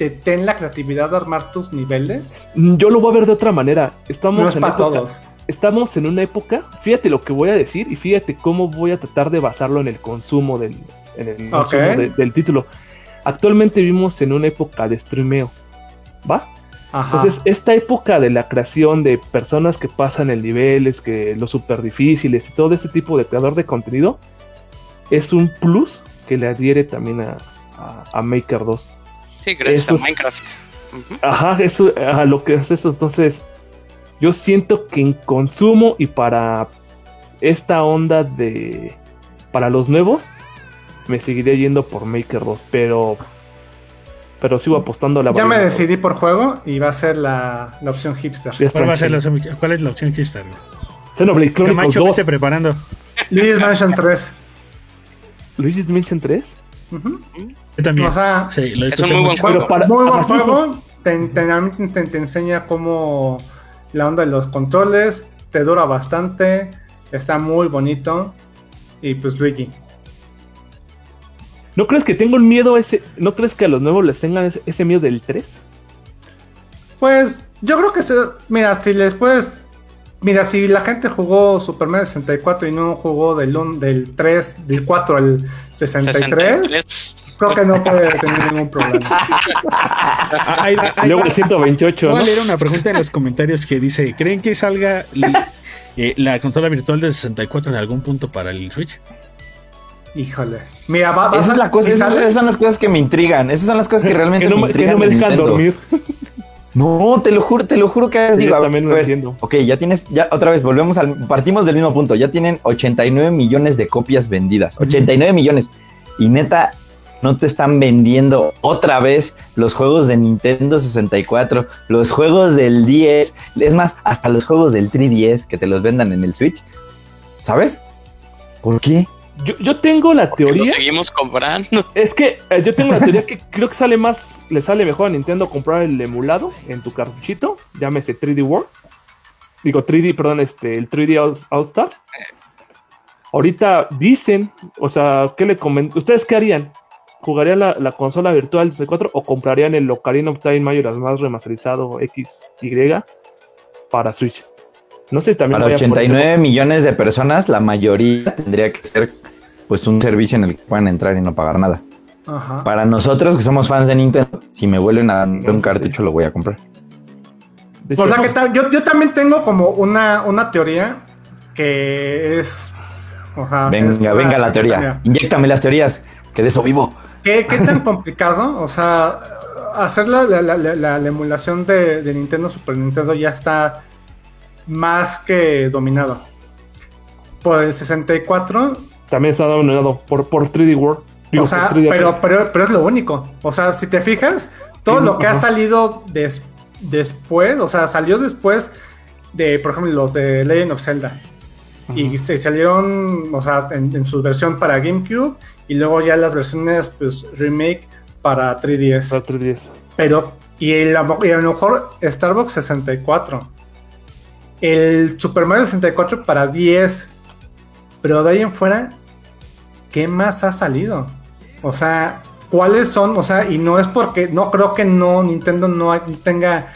te ten la creatividad de armar tus niveles Mm, yo lo voy a ver de otra manera estamos no es en para época- todos. estamos en una época fíjate lo que voy a decir y fíjate cómo voy a tratar de basarlo en el consumo del en el consumo de- del título actualmente vivimos en una época de streameo va Ajá. Entonces, esta época de la creación de personas que pasan el niveles, que los super difíciles y todo ese tipo de creador de contenido, es un plus que le adhiere también a, a- a Maker 2. Sí, gracias Eso a es- Minecraft. Ajá, eso, ajá, lo que es eso. Entonces, yo siento que en consumo y para esta onda de. para los nuevos, me seguiría yendo por Maker 2, pero. Pero sigo apostando a la Ya me decidí por juego y va a ser la, la opción hipster. ¿Cuál, va a ser la. ¿Cuál es la opción güey? Xenoblade Chronicles Camacho, 2. vete preparando. Luigi's Mansion 3. Luigi's Mansion 3. Yo también. O sea, sí, lo es un muy buen mucho. juego. Pero para- muy buen juego. Te, te- te- te enseña cómo la onda de los controles. Te dura bastante. Está muy bonito. Y pues Luigi. ¿No crees que tengo un miedo a ese? ¿No crees que a los nuevos les tengan ese, ese miedo del 3? Pues yo creo que se, mira, si les puedes Mira, si la gente jugó Super Mario 64 y no jugó del, un- del 3, del 4 al 63, 63. creo que no puede tener ningún problema. Ah, ahí ahí Luego el 128, Voy ¿no? a leer una pregunta en los comentarios que dice: ¿Creen que salga eh, la consola virtual del 64 en algún punto para el Switch? Híjole. Mira, va, va Esa a- es la cosa, esas, esas son las cosas que me intrigan. Esas son las cosas que realmente que no, me me- que intrigan. no me de dejan dormir. No, te lo juro, te lo juro que Sí, digo, yo también lo ver, entiendo. Ok, ya tienes, ya otra vez volvemos al, partimos del mismo punto. Ya tienen 89 millones de copias vendidas. 89 millones. Y neta, no te están vendiendo otra vez los juegos de Nintendo 64, los juegos del 10, es más, hasta los juegos del 3DS que te los vendan en el Switch. ¿Sabes? ¿Por qué? Yo, yo tengo la Que lo teoría. seguimos comprando. Es que eh, yo tengo la teoría que creo que sale más, le sale mejor a Nintendo comprar el emulado en tu cartuchito, llámese 3D World. Digo 3D, perdón, este, el 3D All, All Stars. Ahorita dicen, o sea, ¿qué le comentan? ¿Ustedes qué harían? ¿Jugarían la, la consola virtual 64 o comprarían el Ocarina of Time Majora's más remasterizado XY para Switch? No sé, también Para vaya por ese 89 millones de personas, la mayoría tendría que ser pues un servicio en el que puedan entrar y no pagar nada. Ajá. Para nosotros que somos fans de Nintendo, si me vuelven a dar un cartucho lo voy a comprar. O sea que tal- yo, yo también tengo como una, una teoría que es. O sea, es Venga, venga la teoría. teoría. Inyéctame las teorías, que de eso vivo. ¿Qué, qué tan complicado? O sea, hacer la, la- la- la- la emulación de, de Nintendo Super Nintendo ya está más que dominado. Por el 64, también está dominado por, por 3D World. Digo, o sea, por 3D pero, pero, pero es lo único. O sea, si te fijas, todo Sí, lo que ha salido des- después, o sea, salió después de, por ejemplo, los de Legend of Zelda. Y se salieron, o sea, en, en su versión para GameCube y luego ya las versiones, pues, remake para 3DS. Para 3DS. Pero, y, el- y a lo mejor Starbucks 64. El Super Mario 64 para 10. Pero de ahí en fuera, ¿qué más ha salido? O sea, ¿cuáles son? O sea, y no es porque, no creo que no, Nintendo no tenga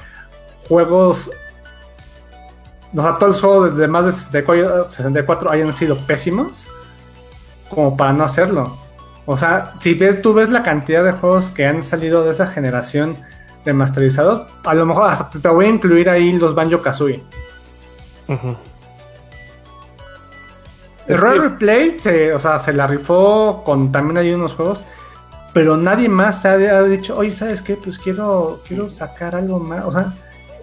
juegos. O sea, todos los juegos de más de 64, 64 hayan sido pésimos. Como para no hacerlo. O sea, si ves, tú ves la cantidad de juegos que han salido de esa generación remasterizados, a lo mejor hasta te voy a incluir ahí los Banjo Kazooie. Es Rare Replay, se, o sea, se la rifó con también hay unos juegos, pero nadie más se ha, ha dicho, oye, ¿sabes qué? Pues quiero, quiero sacar algo más. O sea,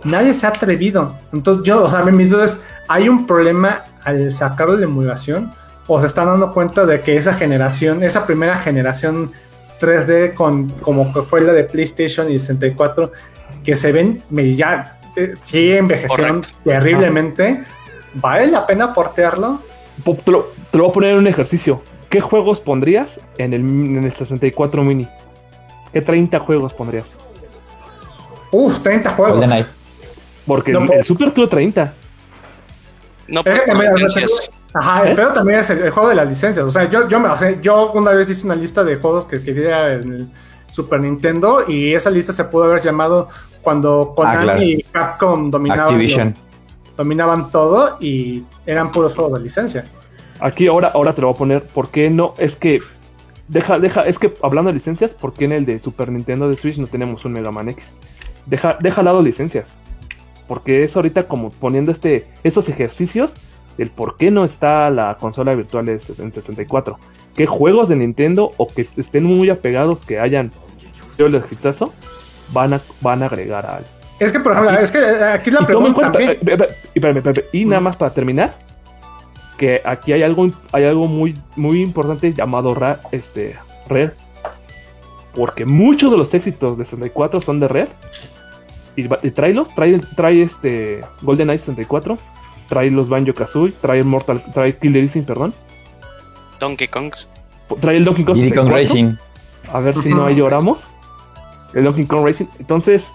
nadie se ha atrevido. Entonces yo, o sea, mi duda es, ¿hay un problema al sacarlo de emulación? ¿O se están dando cuenta de que esa generación, esa primera generación 3D con como que fue la de PlayStation y 64, que se ven ya, eh, sí envejecieron Correcto. terriblemente, ¿vale la pena portearlo? Te lo, te lo voy a poner en un ejercicio. ¿Qué juegos pondrías en el, en el 64 mini? ¿Qué 30 juegos pondrías? Uf, 30 juegos. Porque No, el, el Super tuvo 30. No que también, licencias. Ajá, el ¿Eh? pedo también es el, el juego de las licencias. O sea, yo, yo, me, o sea, yo una vez hice una lista de juegos que quería en el Super Nintendo y esa lista se pudo haber llamado cuando Konami Ah, claro. y Capcom dominaban, Activision. los- dominaban todo y eran puros juegos de licencia. Aquí ahora, ahora te lo voy a poner. ¿Por qué no? Es que. Deja, deja, es que hablando de licencias, ¿por qué en el de Super Nintendo de Switch no tenemos un Mega Man X? Deja, deja al lado licencias. Porque es ahorita como poniendo este, estos ejercicios del por qué no está la consola virtual en 64. ¿Qué juegos de Nintendo o que estén muy apegados que hayan sido el exitazo van a, van a agregar al, Es que, por ejemplo, Aquí- es que eh, aquí la y toma en pregunta cuenta, también. eh, espérame, espérame, espérame, y nada más para terminar, que aquí hay algo, hay algo muy, muy importante llamado ra- este, Rare. Porque muchos de los éxitos de 64 son de Rare. Y, y tráelos, trae, trae este GoldenEye 64, trae los Banjo Kazooie, trae Mortal, trae Killer Instinct, perdón, Donkey Kong. trae el Donkey Kong Diddy Kong 64. Racing. A ver si no ahí lloramos. El Donkey Kong Racing. Entonces,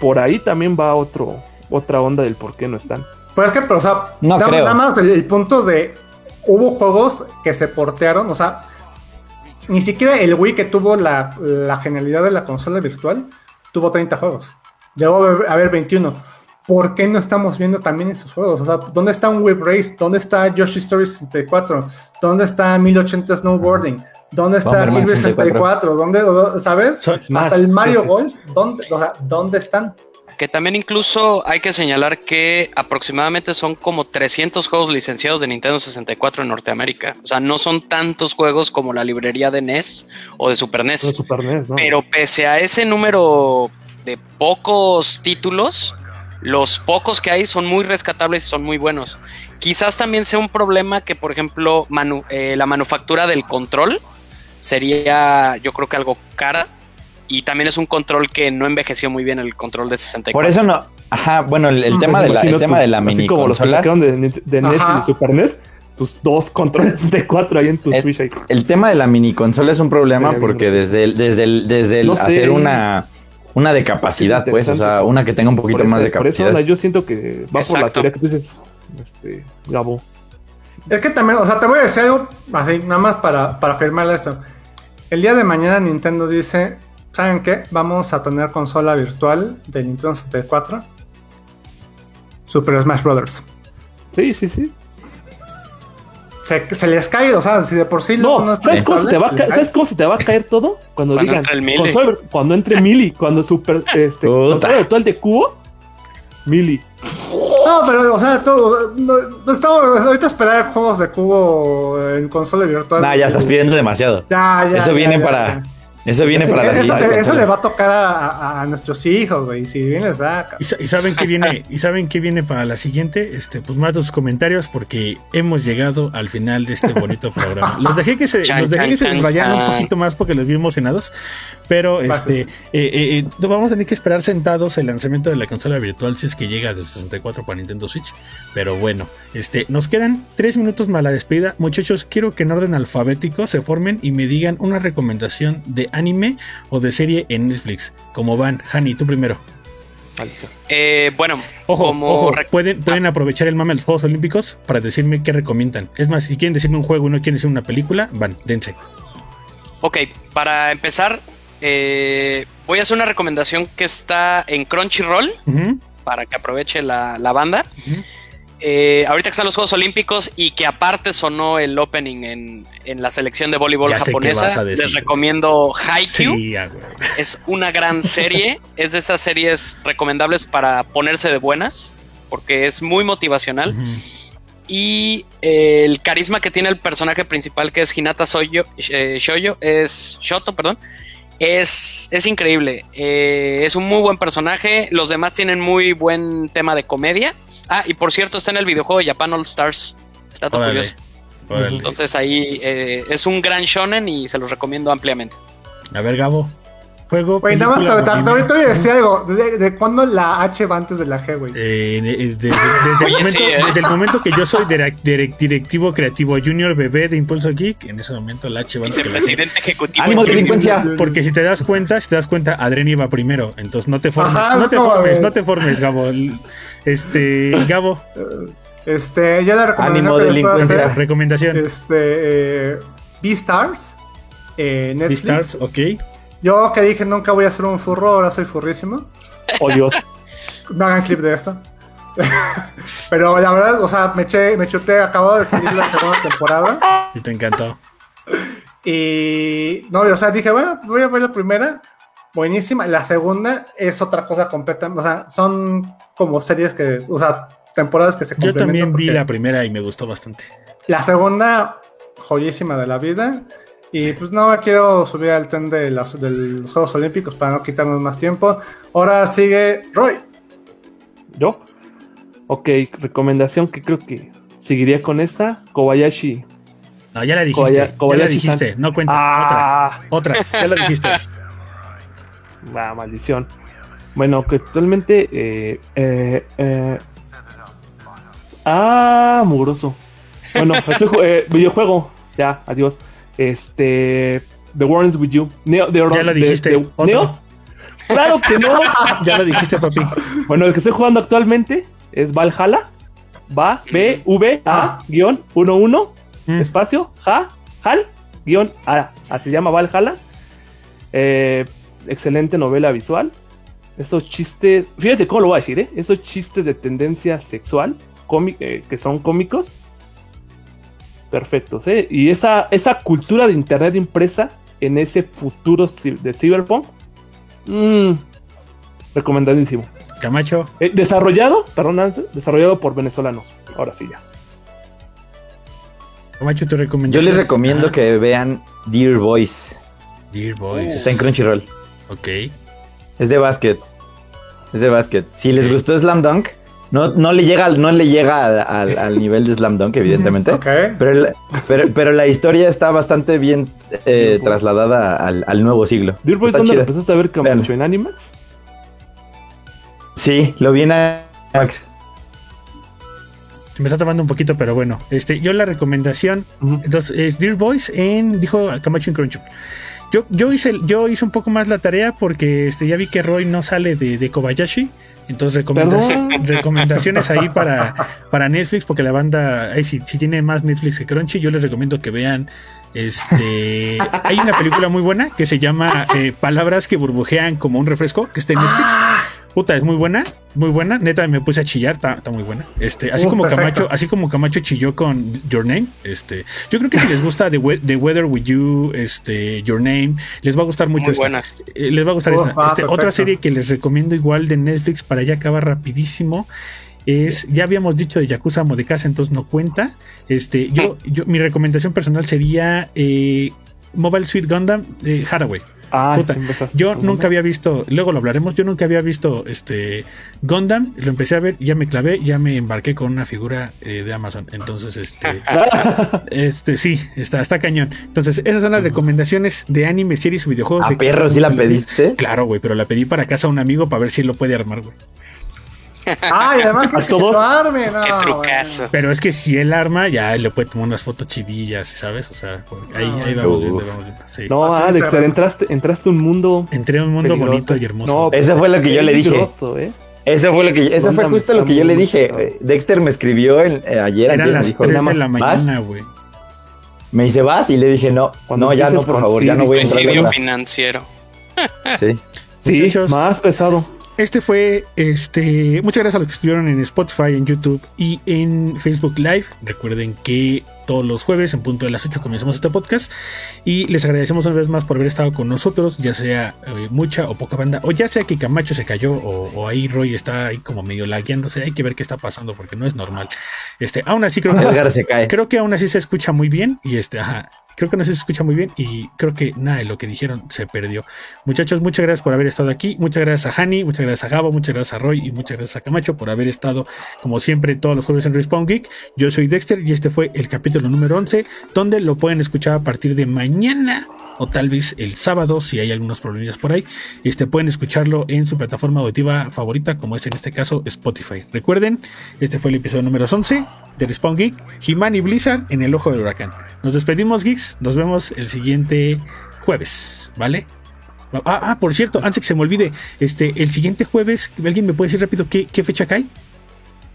por ahí también va otro, otra onda del por qué no están. Pero es que, pero, o sea, No nada, creo. nada más el, el punto de. Hubo juegos que se portearon, o sea, ni siquiera el Wii que tuvo la, la genialidad de la consola virtual tuvo 30 juegos. Debo haber- haber 21. ¿Por qué no estamos viendo también esos juegos? O sea, ¿dónde está un Web Race? ¿Dónde está Yoshi Story 64? ¿Dónde está 1080 Snowboarding? ¿Dónde está Bomberman Kirby 64? 64? ¿Dónde, ¿Sabes? Hasta el Mario Golf. ¿Dónde, o sea, ¿dónde están? Que también incluso hay que señalar que aproximadamente son como 300 juegos licenciados de Nintendo 64 en Norteamérica. O sea, no son tantos juegos como la librería de NES o de Super NES. No, Super NES, ¿no? Pero pese a ese número de pocos títulos, los pocos que hay son muy rescatables y son muy buenos. Quizás también sea un problema que, por ejemplo, manu- eh, la manufactura del control sería, yo creo que algo cara. Y también es un control que no envejeció muy bien el control de 64. Por eso no. Ajá, bueno, el, el Mm, tema de la, el tema de la mini como los que consola. sacaron de, de NES y Super NES, tus dos controles de 4 ahí en tu Switch. ahí. El tema de la mini consola es un problema Sí, porque desde el, desde el, desde el No sé. hacer una, una de capacidad, Sí, pues, o sea, una que tenga un poquito eso- más de por eso, capacidad. yo siento que va por la teoría que tú dices, este, Gabo. Es que también, o sea, te voy a decir algo así, nada más para, para afirmar esto. El día de mañana Nintendo dice, ¿saben qué? Vamos a tener consola virtual de Nintendo 64. Super Smash Brothers. Sí, sí, sí. Se, se les cae, o sea, si de por sí No, no está ¿sabes, cómo se te va a se les ca- cae. ¿sabes cómo se te va a caer todo? Cuando, Cuando digan entre el consola- cuando entre Mili, cuando super este, virtual de cubo, Mili. No, pero, o sea, todo, no, no estamos, ahorita esperar juegos de cubo en consola virtual. Nah, ya estás pidiendo demasiado. Ya, ya, Eso ya, viene ya, para. ya. Eso viene para la Eso, siguiente eso le va a tocar a, a- a nuestros hijos, güey. Si bien les da. ¿Y, sa- y saben qué viene? ¿Y saben qué viene para la siguiente? Este, pues más los comentarios porque hemos llegado al final de este bonito programa. Los dejé que se, los dejé que se un poquito más porque los vi emocionados. Pero este, eh, eh, eh, no vamos a tener que esperar sentados el lanzamiento de la consola virtual si es que llega del 64 para Nintendo Switch. Pero bueno, este, nos quedan tres minutos más la despedida. Muchachos, quiero que en orden alfabético se formen y me digan una recomendación de anime o de serie en Netflix. Como van, Hani, tú primero. Eh, bueno, Ojo, como ojo, pueden, pueden aprovechar el mame de los Juegos Olímpicos para decirme qué recomiendan. Es más, si quieren decirme un juego y no quieren decir una película, van, dense. Ok, para empezar, eh, voy a hacer una recomendación que está en Crunchyroll para que aproveche la, la banda. Eh, ahorita que están los Juegos Olímpicos y que aparte sonó el opening en, en la selección de voleibol Ya japonesa, les recomiendo Haikyuu. Sí. Es una gran serie. es de esas series recomendables para ponerse de buenas, porque es muy motivacional. Y eh, el carisma que tiene el personaje principal, que es Hinata Soyo, eh, Shoyo, es Shoto, perdón. Es, es increíble. Eh, es un muy buen personaje. Los demás tienen muy buen tema de comedia. Ah, y por cierto, está en el videojuego Japan All Stars. Está todo Órale, curioso. órale. Entonces ahí eh, es un gran shonen y se los recomiendo ampliamente. A ver, Gabo. Juego. Güey, nada más ahorita voy a decir algo. ¿De, de cuándo la H va antes de la G, güey? Eh, de- de- de- desde, el momento, sí, ¿eh? desde el momento que yo soy direc- direc- directivo creativo junior bebé de Impulso Geek, en ese momento la H va antes que la G. Vicepresidente ejecutivo. ¡Ánimo, delincuencia! Porque si te das cuenta, si te das cuenta, Adren iba primero. Entonces no te formes, Ajá, no te formes, de- no te formes, Gabo. Este, Gabo, Este, yo la recomendación Ánimo, delincuencia. hacer, recomendación. Este, eh, Beastars. Eh, Netflix. Beastars, ok. Yo que dije nunca voy a ser un furro, ahora soy furrísimo. Oh Dios. No hagan clip de esto. Pero la verdad, o sea, me eché, me chuté, acabo de salir la segunda temporada. Y te encantó. Y no, o sea, dije, bueno, pues voy a ver la primera. Buenísima. La segunda es otra cosa completa. O sea, son como series que, o sea, temporadas que se Yo complementan. también vi la primera y me gustó bastante. La segunda, joyísima de la vida. Y pues no me quiero subir al tren de, las- de los Juegos Olímpicos para no quitarnos más tiempo. Ahora sigue Roy. ¿Yo? Ok, recomendación que creo que seguiría con esta. Kobayashi. No, ya la dijiste. Kobaya- ya la dijiste. No cuenta. Ah, Otra. Otra. Ya la dijiste. la maldición. Bueno, que actualmente. Eh, eh, eh, ah, mugroso. Bueno, ju- eh, videojuego. Ya, adiós. Este. The War is with You. Neo, de, Ya lo dijiste. Otro. Neo. Claro que no. Ya lo dijiste, papi. Bueno, el que estoy jugando actualmente es Valhalla. Va, B, V, A, guion, 1, 1, Mm. espacio, ja, hal, guion, A. Así se llama Valhalla. Eh, excelente novela visual. esos chistes, fíjate cómo lo voy a decir, ¿eh? Esos chistes de tendencia sexual cómi- eh, que son cómicos. Perfectos, ¿eh? Y esa, esa cultura de internet impresa en ese futuro de Cyberpunk. mm, recomendadísimo. Camacho, Eh, desarrollado, perdón, desarrollado por venezolanos. Ahora sí ya. Camacho, tu Yo les recomiendo que vean Dear Boys. Dear Boys. Está en Crunchyroll. Ok. Es de básquet. Es de básquet. Si les gustó Slam Dunk, no, no le llega, al- no le llega al, al- al nivel de Slam Dunk, evidentemente. Ok. Pero, la- pero, pero la historia está bastante bien eh, trasladada al, al nuevo siglo. Dear Boys, ¿dónde empezaste a ver Camacho? ¿En Animax? Sí, lo vi en Max. Me está tomando un poquito, pero bueno. Este, yo la recomendación entonces, es Dear Boys en, dijo Camacho en Crunchyroll. Yo, yo, hice, yo hice un poco más la tarea porque este, ya vi que Roy no sale de, de Kobayashi. Entonces, recomendaci- Perdón. recomendaciones ahí para, para Netflix, porque la banda, ay, si, si tiene más Netflix que Crunchy, yo les recomiendo que vean. Este, hay una película muy buena que se llama eh, Palabras que burbujean como un refresco, que está en Netflix. Puta, es muy buena, muy buena. Neta, me puse a chillar, está, muy buena. Este, así Uh, como perfecto. Camacho, así como Camacho chilló con Your Name. Este, yo creo que si les gusta The, We- The Weather with You, este, Your Name, les va a gustar mucho Muy esta. buenas. Eh, les va a gustar esta. ah, Este, otra serie que les recomiendo igual de Netflix para ya acabar rapidísimo. Es, ya habíamos dicho de Yakuza Amo de Casa, entonces no cuenta. Este, yo, yo, mi recomendación personal sería eh, Mobile Suit Gundam eh, Haraway. Ah, Puta. Yo nunca había visto, luego lo hablaremos, yo nunca había visto este Gundam, lo empecé a ver, ya me clavé, ya me embarqué con una figura eh, de Amazon. Entonces, este, este sí, está, está cañón. Entonces, esas son las recomendaciones de anime, series videojuegos. ¿A de perro sí la pediste? Claro, güey, pero la pedí para casa a un amigo para ver si lo puede armar, güey. Ay, además que ¿A todos? lo arme, no, Qué bueno. trucazo. Pero es que si él arma, ya le puede tomar unas fotos chidillas, ¿sabes? O sea, porque ahí, ahí vamos viendo, vamos viendo. Sí. No, Ah, Alex, Instagram. entraste, entraste a un mundo Entré a un mundo peligroso. bonito y hermoso. No, Ese fue lo que yo le dije. ¿eh? Eso fue lo que eso fue justo lo que yo le dije. Eh, Dexter me escribió el- eh, ayer, Eran ayer, me las dijo, 3 de la mañana, güey. Me dice, ¿vas? Y le dije, no, Cuando no, ya no, por favor, ya no voy a entrar. Suicidio nada". financiero. Sí. Sí, Muchachos. más pesado. Este fue, este, muchas gracias a los que estuvieron en Spotify, en YouTube y en Facebook Live. Recuerden que todos los jueves en punto de las 8 comenzamos este podcast y les agradecemos una vez más por haber estado con nosotros, ya sea eh, mucha o poca banda, o ya sea que Camacho se cayó o, o ahí Roy está ahí como medio lagueándose, hay que ver qué está pasando porque no es normal. Este, aún así creo que Edgar se cae. Creo que aún así se escucha muy bien y este, ajá, creo que aún así se escucha muy bien y creo que nada de lo que dijeron se perdió. Muchachos, muchas gracias por haber estado aquí, muchas gracias a Hani, muchas gracias a Gabo, muchas gracias a Roy y muchas gracias a Camacho por haber estado como siempre todos los jueves en Respawn Geek. Yo soy Dexter y este fue el capítulo número 11, donde lo pueden escuchar a partir de mañana o tal vez el sábado si hay algunos problemas por ahí. Este pueden escucharlo en su plataforma auditiva favorita, como es en este caso Spotify. Recuerden, este fue el episodio número 11 de Respawn Geek, He-Man y Blizzard en el ojo del huracán. Nos despedimos, geeks. Nos vemos el siguiente jueves, ¿vale? Ah, ah, por cierto, antes que se me olvide, este, el siguiente jueves, ¿alguien me puede decir rápido qué, qué fecha cae?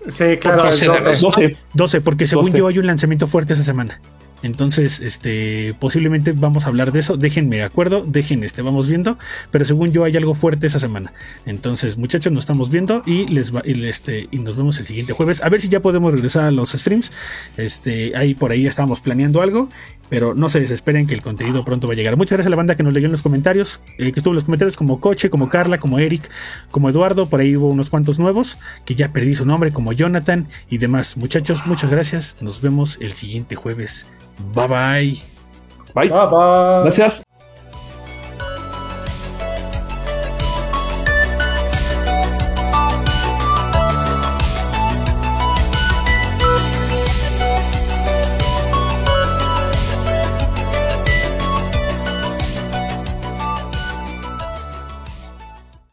Sí, claro, 12 el de 12. agosto. 12. 12, porque según 12. yo hay un lanzamiento fuerte esa semana. Entonces, este, posiblemente vamos a hablar de eso. Déjenme de acuerdo, dejen, este, vamos viendo. Pero según yo hay algo fuerte esa semana. Entonces, muchachos, nos estamos viendo y les va, y, este, y nos vemos el siguiente jueves. A ver si ya podemos regresar a los streams. Este, ahí por ahí estamos planeando algo. Pero no se desesperen que el contenido pronto va a llegar. Muchas gracias a la banda que nos leyó en los comentarios. eh, que estuvo en los comentarios como Coche, como Carla, como Eric, como Eduardo. Por ahí hubo unos cuantos nuevos. Que ya perdí su nombre, como Jonathan y demás. Muchachos, muchas gracias. Nos vemos el siguiente jueves. Bye bye. Bye. Bye, bye. Gracias.